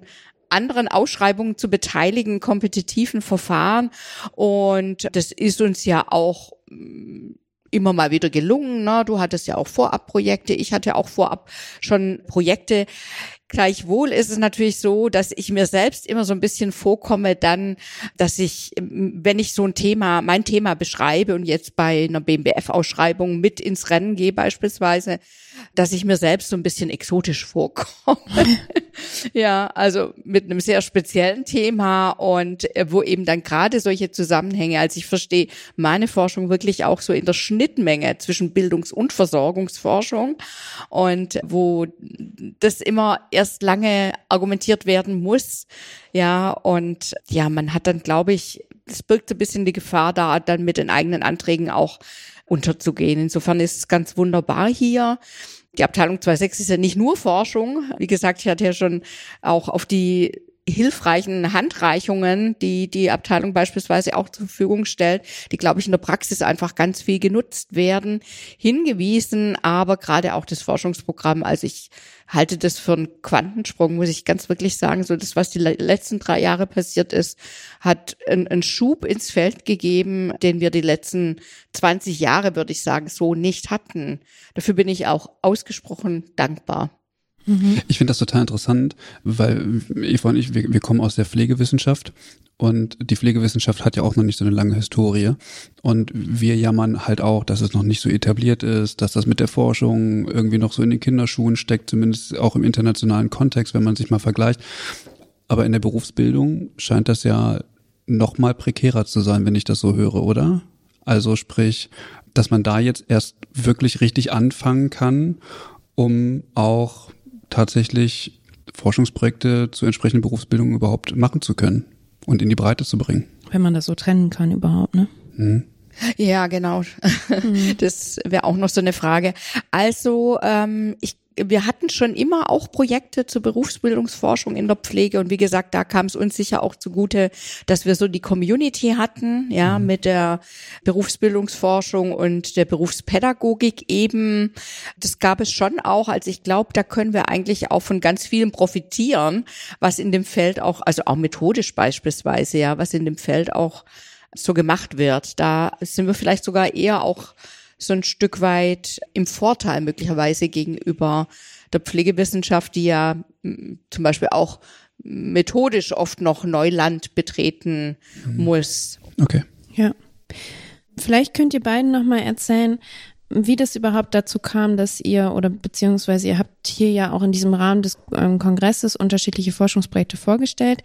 anderen Ausschreibungen zu beteiligen, kompetitiven Verfahren. Und das ist uns ja auch mm, immer mal wieder gelungen. Ne? Du hattest ja auch Vorabprojekte, ich hatte auch vorab schon Projekte. Gleichwohl ist es natürlich so, dass ich mir selbst immer so ein bisschen vorkomme dann, dass ich, wenn ich so ein Thema, mein Thema beschreibe und jetzt bei einer BMBF-Ausschreibung mit ins Rennen gehe beispielsweise, dass ich mir selbst so ein bisschen exotisch vorkomme. ja, also mit einem sehr speziellen Thema und äh, wo eben dann gerade solche Zusammenhänge, als ich verstehe meine Forschung wirklich auch so in der Schnittmenge zwischen Bildungs- und Versorgungsforschung und wo das immer erst lange argumentiert werden muss. Ja, und ja, man hat dann, glaube ich, es birgt so ein bisschen die Gefahr da, dann mit den eigenen Anträgen auch unterzugehen. Insofern ist es ganz wunderbar hier. Die Abteilung 2.6 ist ja nicht nur Forschung. Wie gesagt, ich hatte ja schon auch auf die hilfreichen Handreichungen, die die Abteilung beispielsweise auch zur Verfügung stellt, die, glaube ich, in der Praxis einfach ganz viel genutzt werden, hingewiesen, aber gerade auch das Forschungsprogramm, also ich halte das für einen Quantensprung, muss ich ganz wirklich sagen, so das, was die letzten drei Jahre passiert ist, hat einen Schub ins Feld gegeben, den wir die letzten 20 Jahre, würde ich sagen, so nicht hatten. Dafür bin ich auch ausgesprochen dankbar.
Mhm. Ich finde das total interessant, weil Eva und ich, wir, wir kommen aus der Pflegewissenschaft und die Pflegewissenschaft hat ja auch noch nicht so eine lange Historie. Und wir jammern halt auch, dass es noch nicht so etabliert ist, dass das mit der Forschung irgendwie noch so in den Kinderschuhen steckt, zumindest auch im internationalen Kontext, wenn man sich mal vergleicht. Aber in der Berufsbildung scheint das ja noch mal prekärer zu sein, wenn ich das so höre, oder? Also sprich, dass man da jetzt erst wirklich richtig anfangen kann, um auch tatsächlich Forschungsprojekte zur entsprechenden Berufsbildung überhaupt machen zu können und in die Breite zu bringen.
Wenn man das so trennen kann überhaupt, ne? Mhm.
Ja, genau. Mhm. Das wäre auch noch so eine Frage. Also ähm, ich wir hatten schon immer auch Projekte zur Berufsbildungsforschung in der Pflege und wie gesagt, da kam es uns sicher auch zugute, dass wir so die Community hatten, ja, mhm. mit der Berufsbildungsforschung und der Berufspädagogik eben. Das gab es schon auch, also ich glaube, da können wir eigentlich auch von ganz vielem profitieren, was in dem Feld auch, also auch methodisch beispielsweise, ja, was in dem Feld auch so gemacht wird. Da sind wir vielleicht sogar eher auch so ein Stück weit im Vorteil möglicherweise gegenüber der Pflegewissenschaft, die ja zum Beispiel auch methodisch oft noch Neuland betreten mhm. muss.
Okay.
Ja. Vielleicht könnt ihr beiden nochmal erzählen, wie das überhaupt dazu kam, dass ihr oder beziehungsweise ihr habt hier ja auch in diesem Rahmen des ähm, Kongresses unterschiedliche Forschungsprojekte vorgestellt,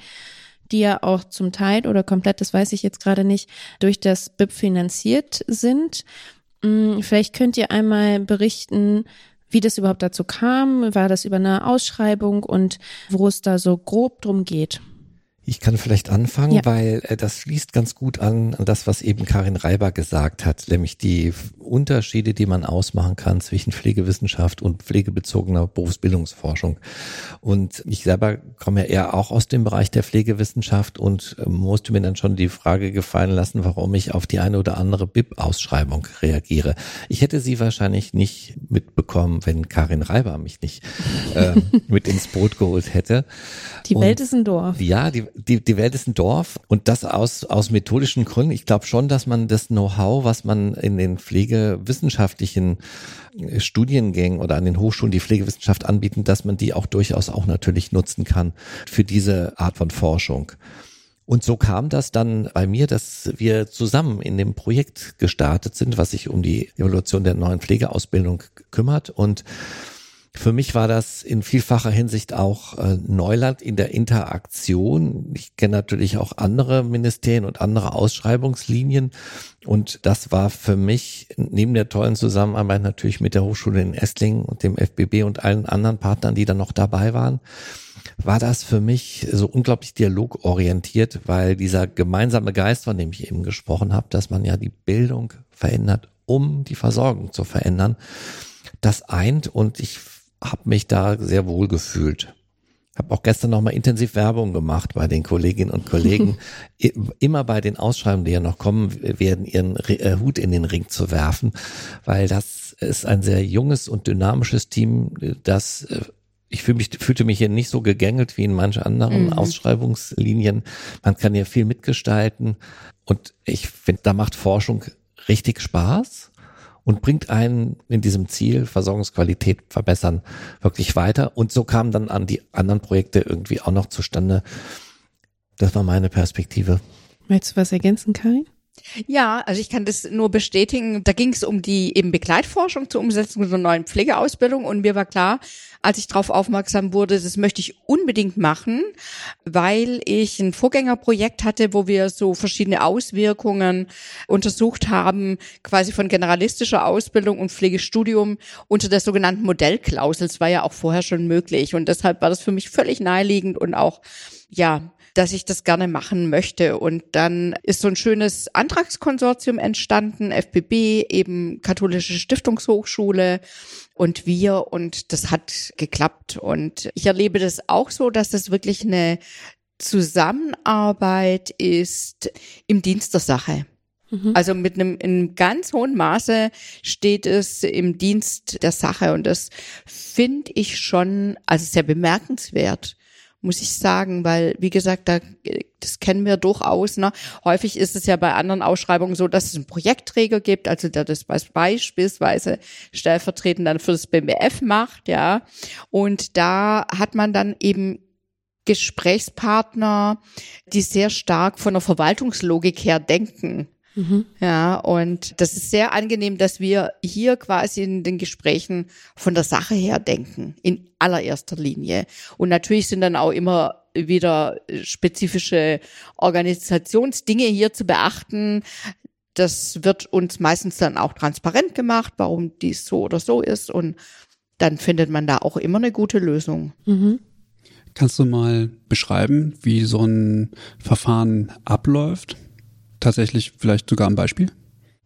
die ja auch zum Teil oder komplett, das weiß ich jetzt gerade nicht, durch das BIP finanziert sind. Mm, vielleicht könnt ihr einmal berichten, wie das überhaupt dazu kam. War das über eine Ausschreibung und wo es da so grob drum geht?
Ich kann vielleicht anfangen, ja. weil äh, das schließt ganz gut an, an das, was eben Karin Reiber gesagt hat, nämlich die Unterschiede, die man ausmachen kann zwischen Pflegewissenschaft und pflegebezogener Berufsbildungsforschung. Und ich selber komme ja eher auch aus dem Bereich der Pflegewissenschaft und äh, musste mir dann schon die Frage gefallen lassen, warum ich auf die eine oder andere BIP-Ausschreibung reagiere. Ich hätte sie wahrscheinlich nicht mitbekommen, wenn Karin Reiber mich nicht äh, mit ins Boot geholt hätte.
Die und Welt ist ein Dorf.
Ja, die, die, die Welt ist ein Dorf und das aus, aus methodischen Gründen. Ich glaube schon, dass man das Know-how, was man in den pflegewissenschaftlichen äh, Studiengängen oder an den Hochschulen, die Pflegewissenschaft anbieten, dass man die auch durchaus auch natürlich nutzen kann für diese Art von Forschung. Und so kam das dann bei mir, dass wir zusammen in dem Projekt gestartet sind, was sich um die Evolution der neuen Pflegeausbildung kümmert und für mich war das in vielfacher Hinsicht auch äh, Neuland in der Interaktion. Ich kenne natürlich auch andere Ministerien und andere Ausschreibungslinien. Und das war für mich neben der tollen Zusammenarbeit natürlich mit der Hochschule in Esslingen und dem FBB und allen anderen Partnern, die dann noch dabei waren, war das für mich so unglaublich dialogorientiert, weil dieser gemeinsame Geist, von dem ich eben gesprochen habe, dass man ja die Bildung verändert, um die Versorgung zu verändern, das eint und ich habe mich da sehr wohl gefühlt. Habe auch gestern nochmal intensiv Werbung gemacht bei den Kolleginnen und Kollegen. Immer bei den Ausschreibungen, die ja noch kommen, werden ihren äh, Hut in den Ring zu werfen, weil das ist ein sehr junges und dynamisches Team, das äh, ich fühl mich, fühlte mich hier nicht so gegängelt wie in manchen anderen mhm. Ausschreibungslinien. Man kann hier viel mitgestalten und ich finde, da macht Forschung richtig Spaß und bringt einen in diesem Ziel Versorgungsqualität verbessern wirklich weiter. Und so kamen dann an die anderen Projekte irgendwie auch noch zustande. Das war meine Perspektive.
Möchtest du was ergänzen, Karin?
Ja, also ich kann das nur bestätigen. Da ging es um die eben Begleitforschung zur Umsetzung der neuen Pflegeausbildung und mir war klar, als ich darauf aufmerksam wurde, das möchte ich unbedingt machen, weil ich ein Vorgängerprojekt hatte, wo wir so verschiedene Auswirkungen untersucht haben, quasi von generalistischer Ausbildung und Pflegestudium unter der sogenannten Modellklausel. Das war ja auch vorher schon möglich und deshalb war das für mich völlig naheliegend und auch ja, dass ich das gerne machen möchte. Und dann ist so ein schönes Antragskonsortium entstanden, FBB, eben Katholische Stiftungshochschule und wir und das hat geklappt. Und ich erlebe das auch so, dass das wirklich eine Zusammenarbeit ist im Dienst der Sache. Mhm. Also mit einem in ganz hohen Maße steht es im Dienst der Sache und das finde ich schon also sehr bemerkenswert muss ich sagen, weil, wie gesagt, da, das kennen wir durchaus. Ne? Häufig ist es ja bei anderen Ausschreibungen so, dass es einen Projektträger gibt, also der das beispielsweise stellvertretend dann für das BMF macht, ja. Und da hat man dann eben Gesprächspartner, die sehr stark von der Verwaltungslogik her denken. Mhm. Ja, und das ist sehr angenehm, dass wir hier quasi in den Gesprächen von der Sache her denken, in allererster Linie. Und natürlich sind dann auch immer wieder spezifische Organisationsdinge hier zu beachten. Das wird uns meistens dann auch transparent gemacht, warum dies so oder so ist. Und dann findet man da auch immer eine gute Lösung. Mhm.
Kannst du mal beschreiben, wie so ein Verfahren abläuft? Tatsächlich vielleicht sogar ein Beispiel?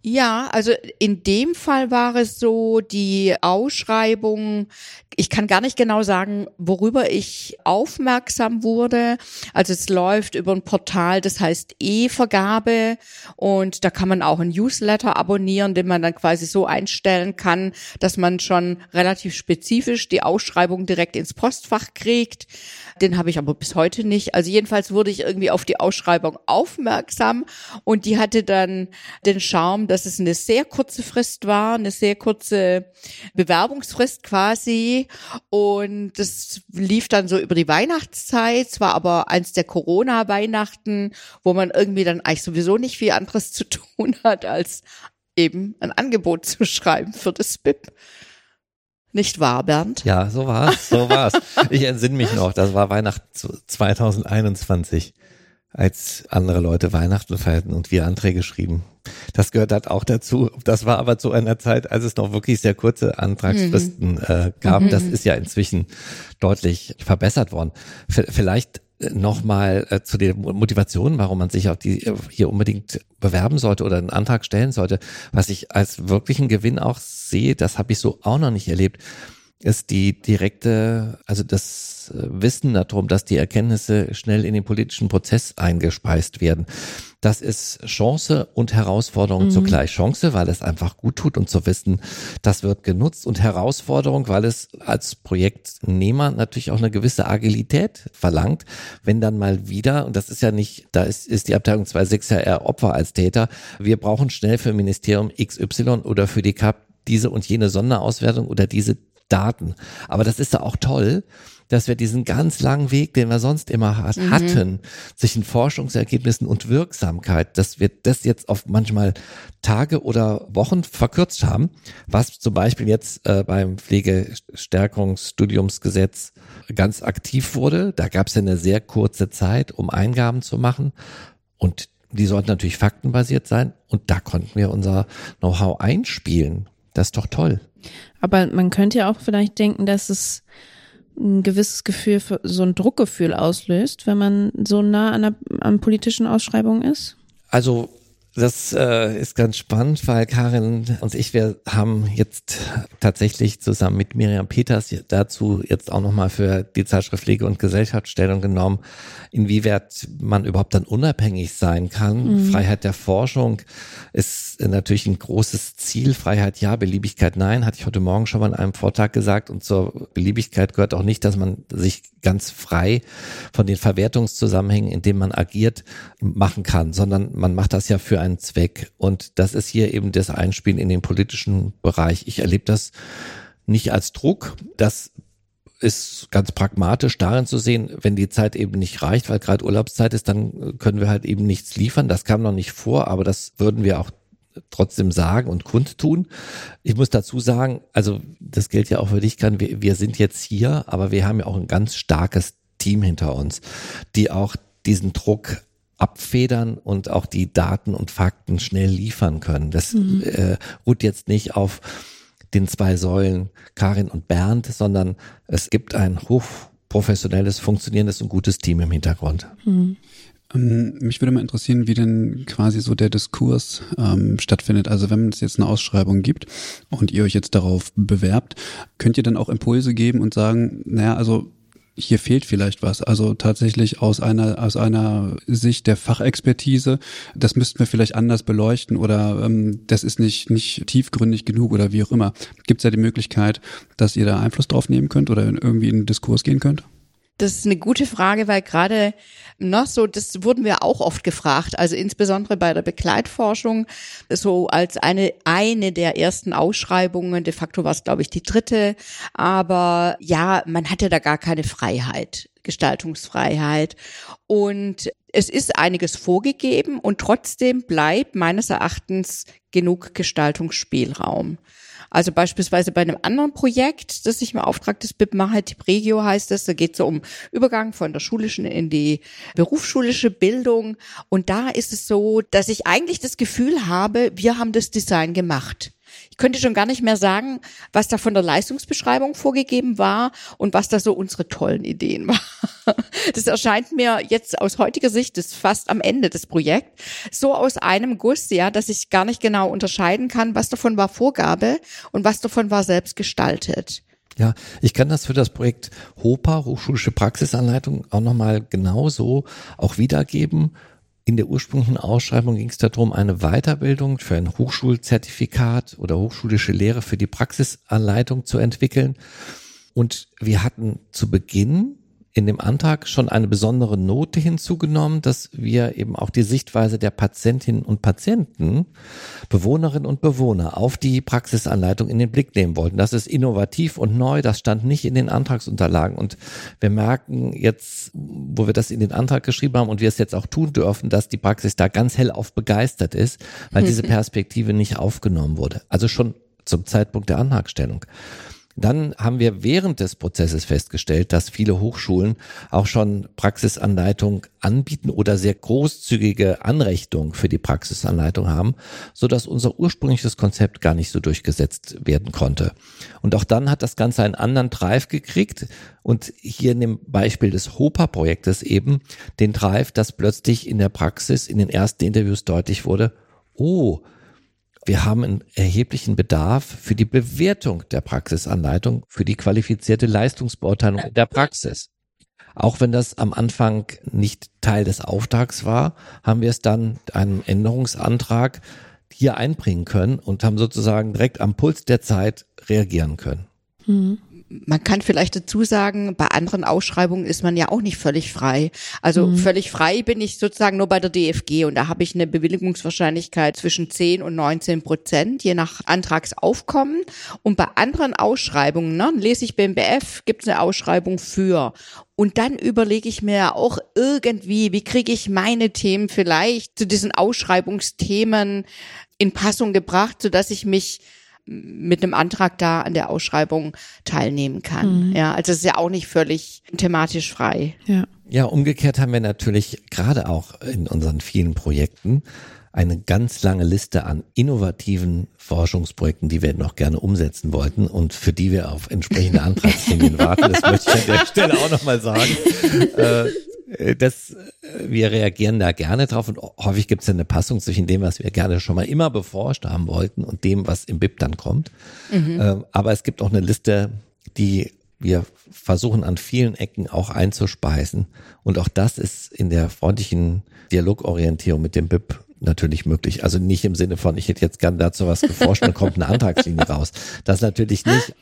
Ja, also in dem Fall war es so, die Ausschreibung, ich kann gar nicht genau sagen, worüber ich aufmerksam wurde. Also es läuft über ein Portal, das heißt E-Vergabe und da kann man auch ein Newsletter abonnieren, den man dann quasi so einstellen kann, dass man schon relativ spezifisch die Ausschreibung direkt ins Postfach kriegt. Den habe ich aber bis heute nicht. Also jedenfalls wurde ich irgendwie auf die Ausschreibung aufmerksam und die hatte dann den Charme, dass es eine sehr kurze Frist war, eine sehr kurze Bewerbungsfrist quasi und das lief dann so über die Weihnachtszeit. Es war aber eins der Corona-Weihnachten, wo man irgendwie dann eigentlich sowieso nicht viel anderes zu tun hat, als eben ein Angebot zu schreiben für das BIP. Nicht wahr, Bernd?
Ja, so war's, so war's. ich entsinne mich noch, das war Weihnachten 2021, als andere Leute Weihnachten feierten und wir Anträge schrieben. Das gehört halt auch dazu. Das war aber zu einer Zeit, als es noch wirklich sehr kurze Antragsfristen mhm. äh, gab. Mhm. Das ist ja inzwischen deutlich verbessert worden. V vielleicht nochmal äh, zu der Motivation, warum man sich auf die äh, hier unbedingt bewerben sollte oder einen Antrag stellen sollte. Was ich als wirklichen Gewinn auch sehe, das habe ich so auch noch nicht erlebt, ist die direkte, also das äh, Wissen darum, dass die Erkenntnisse schnell in den politischen Prozess eingespeist werden. Das ist Chance und Herausforderung mhm. zugleich. Chance, weil es einfach gut tut und zu wissen, das wird genutzt und Herausforderung, weil es als Projektnehmer natürlich auch eine gewisse Agilität verlangt, wenn dann mal wieder, und das ist ja nicht, da ist, ist die Abteilung 2.6 ja eher Opfer als Täter, wir brauchen schnell für Ministerium XY oder für die CAP diese und jene Sonderauswertung oder diese Daten. Aber das ist da auch toll, dass wir diesen ganz langen Weg, den wir sonst immer mhm. hatten, zwischen Forschungsergebnissen und Wirksamkeit, dass wir das jetzt auf manchmal Tage oder Wochen verkürzt haben, was zum Beispiel jetzt äh, beim Pflegestärkungsstudiumsgesetz ganz aktiv wurde. Da gab es ja eine sehr kurze Zeit, um Eingaben zu machen und die sollten natürlich faktenbasiert sein und da konnten wir unser Know-how einspielen. Das ist doch toll.
Aber man könnte ja auch vielleicht denken, dass es ein gewisses Gefühl, für, so ein Druckgefühl auslöst, wenn man so nah an, der, an politischen Ausschreibungen ist?
Also das äh, ist ganz spannend, weil Karin und ich, wir haben jetzt tatsächlich zusammen mit Miriam Peters dazu jetzt auch nochmal für die Zeitschrift Pflege und Gesellschaftsstellung genommen, inwieweit man überhaupt dann unabhängig sein kann. Mhm. Freiheit der Forschung ist natürlich ein großes Ziel. Freiheit ja, Beliebigkeit nein, hatte ich heute Morgen schon mal in einem Vortrag gesagt. Und zur Beliebigkeit gehört auch nicht, dass man sich ganz frei von den Verwertungszusammenhängen, in denen man agiert, machen kann, sondern man macht das ja für einen Zweck. Und das ist hier eben das Einspielen in den politischen Bereich. Ich erlebe das nicht als Druck. Das ist ganz pragmatisch darin zu sehen, wenn die Zeit eben nicht reicht, weil gerade Urlaubszeit ist, dann können wir halt eben nichts liefern. Das kam noch nicht vor, aber das würden wir auch trotzdem sagen und kundtun. Ich muss dazu sagen, also das gilt ja auch für dich, kann wir, wir sind jetzt hier, aber wir haben ja auch ein ganz starkes Team hinter uns, die auch diesen Druck abfedern und auch die Daten und Fakten schnell liefern können. Das mhm. äh, ruht jetzt nicht auf den zwei Säulen Karin und Bernd, sondern es gibt ein hochprofessionelles, funktionierendes und gutes Team im Hintergrund. Mhm.
Mich würde mal interessieren, wie denn quasi so der Diskurs ähm, stattfindet. Also wenn es jetzt eine Ausschreibung gibt und ihr euch jetzt darauf bewerbt, könnt ihr dann auch Impulse geben und sagen, naja, also hier fehlt vielleicht was. Also tatsächlich aus einer, aus einer Sicht der Fachexpertise, das müssten wir vielleicht anders beleuchten oder ähm, das ist nicht, nicht tiefgründig genug oder wie auch immer. Gibt es ja die Möglichkeit, dass ihr da Einfluss drauf nehmen könnt oder irgendwie in den Diskurs gehen könnt?
Das ist eine gute Frage, weil gerade noch so, das wurden wir auch oft gefragt, also insbesondere bei der Begleitforschung, so als eine, eine der ersten Ausschreibungen, de facto war es, glaube ich, die dritte, aber ja, man hatte da gar keine Freiheit. Gestaltungsfreiheit. Und es ist einiges vorgegeben und trotzdem bleibt meines Erachtens genug Gestaltungsspielraum. Also beispielsweise bei einem anderen Projekt, das ich im Auftrag des BIP mache, Tipregio heißt es, da geht es so um Übergang von der schulischen in die berufsschulische Bildung. Und da ist es so, dass ich eigentlich das Gefühl habe, wir haben das Design gemacht. Ich könnte schon gar nicht mehr sagen, was da von der Leistungsbeschreibung vorgegeben war und was da so unsere tollen Ideen waren. Das erscheint mir jetzt aus heutiger Sicht, das ist fast am Ende des Projekts, so aus einem Guss, ja, dass ich gar nicht genau unterscheiden kann, was davon war Vorgabe und was davon war selbst gestaltet.
Ja, ich kann das für das Projekt HOPA, Hochschulische Praxisanleitung, auch nochmal genauso auch wiedergeben. In der ursprünglichen Ausschreibung ging es darum, eine Weiterbildung für ein Hochschulzertifikat oder hochschulische Lehre für die Praxisanleitung zu entwickeln. Und wir hatten zu Beginn in dem Antrag schon eine besondere Note hinzugenommen, dass wir eben auch die Sichtweise der Patientinnen und Patienten, Bewohnerinnen und Bewohner auf die Praxisanleitung in den Blick nehmen wollten. Das ist innovativ und neu, das stand nicht in den Antragsunterlagen. Und wir merken jetzt, wo wir das in den Antrag geschrieben haben und wir es jetzt auch tun dürfen, dass die Praxis da ganz hellauf begeistert ist, weil diese Perspektive nicht aufgenommen wurde. Also schon zum Zeitpunkt der Antragstellung. Dann haben wir während des Prozesses festgestellt, dass viele Hochschulen auch schon Praxisanleitung anbieten oder sehr großzügige Anrechnungen für die Praxisanleitung haben, so dass unser ursprüngliches Konzept gar nicht so durchgesetzt werden konnte. Und auch dann hat das Ganze einen anderen Drive gekriegt und hier in dem Beispiel des HOPA-Projektes eben den Drive, dass plötzlich in der Praxis in den ersten Interviews deutlich wurde, oh, wir haben einen erheblichen Bedarf für die Bewertung der Praxisanleitung, für die qualifizierte Leistungsbeurteilung der Praxis. Auch wenn das am Anfang nicht Teil des Auftrags war, haben wir es dann einem Änderungsantrag hier einbringen können und haben sozusagen direkt am Puls der Zeit reagieren können.
Mhm man kann vielleicht dazu sagen, bei anderen Ausschreibungen ist man ja auch nicht völlig frei. Also mhm. völlig frei bin ich sozusagen nur bei der DFG und da habe ich eine Bewilligungswahrscheinlichkeit zwischen 10 und 19 Prozent, je nach Antragsaufkommen. Und bei anderen Ausschreibungen, ne, lese ich BMBF, gibt es eine Ausschreibung für. Und dann überlege ich mir auch irgendwie, wie kriege ich meine Themen vielleicht zu diesen Ausschreibungsthemen in Passung gebracht, so dass ich mich mit einem Antrag da an der Ausschreibung teilnehmen kann. Mhm. Ja, also es ist ja auch nicht völlig thematisch frei.
Ja. Ja, umgekehrt haben wir natürlich gerade auch in unseren vielen Projekten eine ganz lange Liste an innovativen Forschungsprojekten, die wir noch gerne umsetzen wollten und für die wir auf entsprechende Antragslinien warten. Das möchte ich an der Stelle auch nochmal sagen. Äh, das, äh, wir reagieren da gerne drauf und häufig gibt es ja eine Passung zwischen dem, was wir gerne schon mal immer beforscht haben wollten und dem, was im BIP dann kommt. Mhm. Ähm, aber es gibt auch eine Liste, die wir versuchen an vielen Ecken auch einzuspeisen. Und auch das ist in der freundlichen Dialogorientierung mit dem BIP natürlich möglich. Also nicht im Sinne von, ich hätte jetzt gern dazu was geforscht und kommt eine Antragslinie raus. Das natürlich nicht.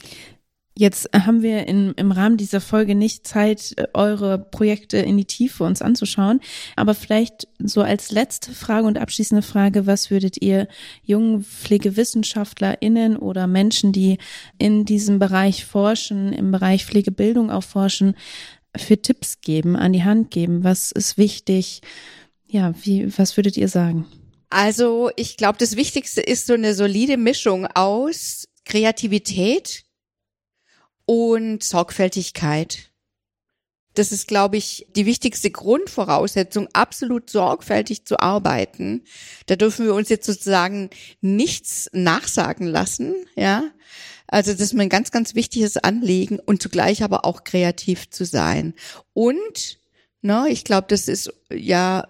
Jetzt haben wir in, im Rahmen dieser Folge nicht Zeit, äh, eure Projekte in die Tiefe uns anzuschauen. Aber vielleicht so als letzte Frage und abschließende Frage, was würdet ihr jungen PflegewissenschaftlerInnen oder Menschen, die in diesem Bereich forschen, im Bereich Pflegebildung auch forschen, für Tipps geben, an die Hand geben? Was ist wichtig? Ja, wie, was würdet ihr sagen?
Also, ich glaube, das Wichtigste ist so eine solide Mischung aus Kreativität, und Sorgfältigkeit. Das ist, glaube ich, die wichtigste Grundvoraussetzung, absolut sorgfältig zu arbeiten. Da dürfen wir uns jetzt sozusagen nichts nachsagen lassen, ja. Also das ist mir ein ganz, ganz wichtiges Anliegen und zugleich aber auch kreativ zu sein. Und, ne, ich glaube, das ist ja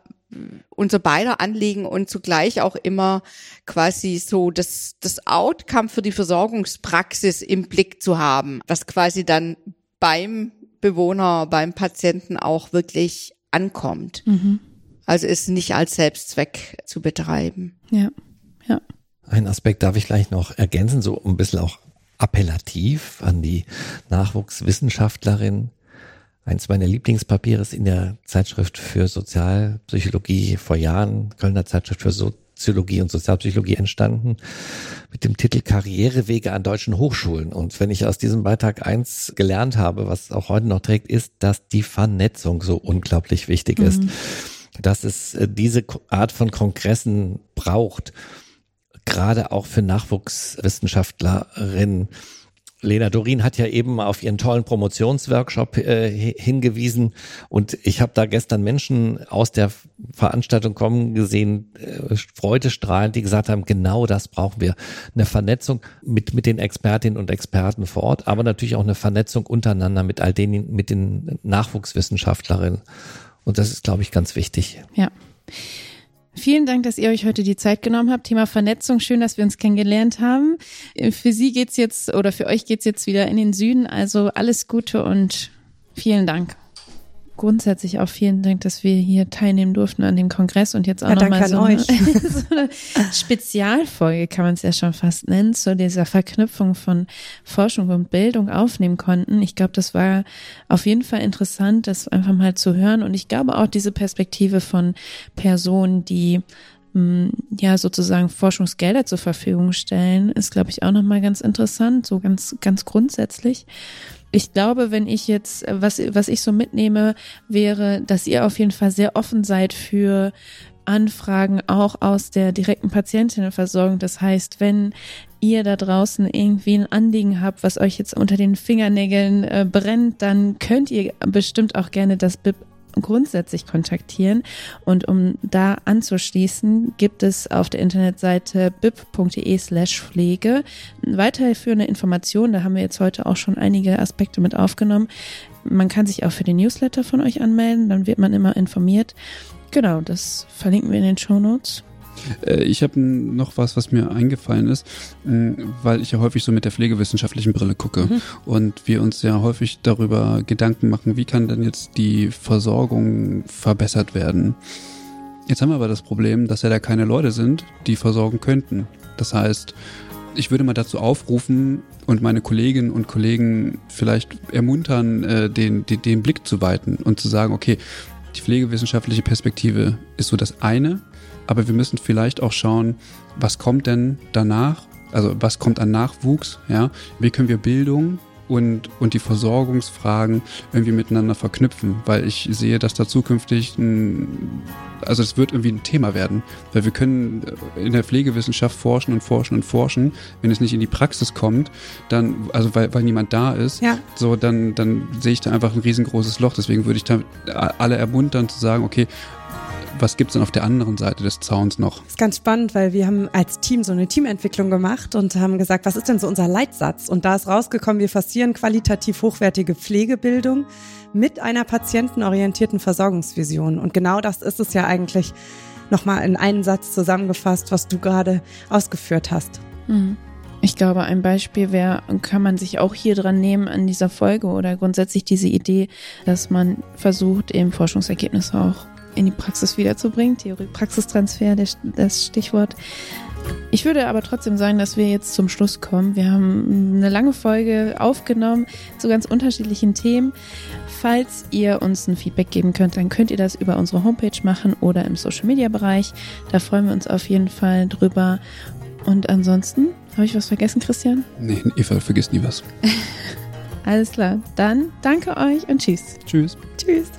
unser beider Anliegen und zugleich auch immer quasi so das, das Outcome für die Versorgungspraxis im Blick zu haben, was quasi dann beim Bewohner, beim Patienten auch wirklich ankommt. Mhm. Also ist nicht als Selbstzweck zu betreiben.
Ja, ja.
Ein Aspekt darf ich gleich noch ergänzen, so ein bisschen auch appellativ an die Nachwuchswissenschaftlerin Eins meiner Lieblingspapiere ist in der Zeitschrift für Sozialpsychologie vor Jahren, Kölner Zeitschrift für Soziologie und Sozialpsychologie entstanden, mit dem Titel Karrierewege an deutschen Hochschulen. Und wenn ich aus diesem Beitrag eins gelernt habe, was auch heute noch trägt, ist, dass die Vernetzung so unglaublich wichtig mhm. ist. Dass es äh, diese Art von Kongressen braucht, gerade auch für Nachwuchswissenschaftlerinnen Lena Dorin hat ja eben auf ihren tollen Promotionsworkshop äh, hingewiesen und ich habe da gestern Menschen aus der Veranstaltung kommen gesehen, äh, freudestrahlend, die gesagt haben, genau das brauchen wir. Eine Vernetzung mit, mit den Expertinnen und Experten vor Ort, aber natürlich auch eine Vernetzung untereinander mit all denen, mit den Nachwuchswissenschaftlerinnen. Und das ist, glaube ich, ganz wichtig.
Ja. Vielen Dank, dass ihr euch heute die Zeit genommen habt. Thema Vernetzung, schön, dass wir uns kennengelernt haben. Für Sie geht's jetzt oder für euch geht's jetzt wieder in den Süden. Also alles Gute und vielen Dank grundsätzlich auch vielen Dank, dass wir hier teilnehmen durften an dem Kongress und jetzt auch ja, nochmal so, eine, so eine Spezialfolge, kann man es ja schon fast nennen, zu dieser Verknüpfung von Forschung und Bildung aufnehmen konnten. Ich glaube, das war auf jeden Fall interessant, das einfach mal zu hören. Und ich glaube auch diese Perspektive von Personen, die mm, ja sozusagen Forschungsgelder zur Verfügung stellen, ist, glaube ich, auch nochmal ganz interessant, so ganz, ganz grundsätzlich ich glaube, wenn ich jetzt, was, was ich so mitnehme, wäre, dass ihr auf jeden Fall sehr offen seid für Anfragen auch aus der direkten Patientinnenversorgung. Das heißt, wenn ihr da draußen irgendwie ein Anliegen habt, was euch jetzt unter den Fingernägeln äh, brennt, dann könnt ihr bestimmt auch gerne das BIP grundsätzlich kontaktieren. Und um da anzuschließen, gibt es auf der Internetseite bip.de slash Pflege weiterführende Informationen. Da haben wir jetzt heute auch schon einige Aspekte mit aufgenommen. Man kann sich auch für den Newsletter von euch anmelden, dann wird man immer informiert. Genau, das verlinken wir in den Show Notes.
Äh, ich habe noch was, was mir eingefallen ist, äh, weil ich ja häufig so mit der pflegewissenschaftlichen Brille gucke mhm. und wir uns ja häufig darüber Gedanken machen, wie kann denn jetzt die Versorgung verbessert werden. Jetzt haben wir aber das Problem, dass ja da keine Leute sind, die versorgen könnten. Das heißt, ich würde mal dazu aufrufen und meine Kolleginnen und Kollegen vielleicht ermuntern, äh, den, den, den Blick zu weiten und zu sagen, okay, die pflegewissenschaftliche Perspektive ist so das eine, aber wir müssen vielleicht auch schauen, was kommt denn danach? Also was kommt an Nachwuchs? Ja, wie können wir Bildung und, und die Versorgungsfragen irgendwie miteinander verknüpfen, weil ich sehe, dass da zukünftig ein, also es wird irgendwie ein Thema werden, weil wir können in der Pflegewissenschaft forschen und forschen und forschen, wenn es nicht in die Praxis kommt, dann, also weil, weil niemand da ist, ja. so dann, dann sehe ich da einfach ein riesengroßes Loch, deswegen würde ich da alle ermuntern zu sagen, okay, was gibt es denn auf der anderen Seite des Zauns noch?
Das ist ganz spannend, weil wir haben als Team so eine Teamentwicklung gemacht und haben gesagt, was ist denn so unser Leitsatz? Und da ist rausgekommen, wir forcieren qualitativ hochwertige Pflegebildung mit einer patientenorientierten Versorgungsvision. Und genau das ist es ja eigentlich nochmal in einen Satz zusammengefasst, was du gerade ausgeführt hast.
Mhm. Ich glaube, ein Beispiel wäre, kann man sich auch hier dran nehmen an dieser Folge oder grundsätzlich diese Idee, dass man versucht, eben Forschungsergebnisse auch in die Praxis wiederzubringen. Theorie-Praxistransfer, das Stichwort. Ich würde aber trotzdem sagen, dass wir jetzt zum Schluss kommen. Wir haben eine lange Folge aufgenommen zu ganz unterschiedlichen Themen. Falls ihr uns ein Feedback geben könnt, dann könnt ihr das über unsere Homepage machen oder im Social Media Bereich. Da freuen wir uns auf jeden Fall drüber. Und ansonsten, habe ich was vergessen, Christian?
Nee, Eva vergisst nie was.
Alles klar. Dann danke euch und tschüss.
Tschüss.
Tschüss.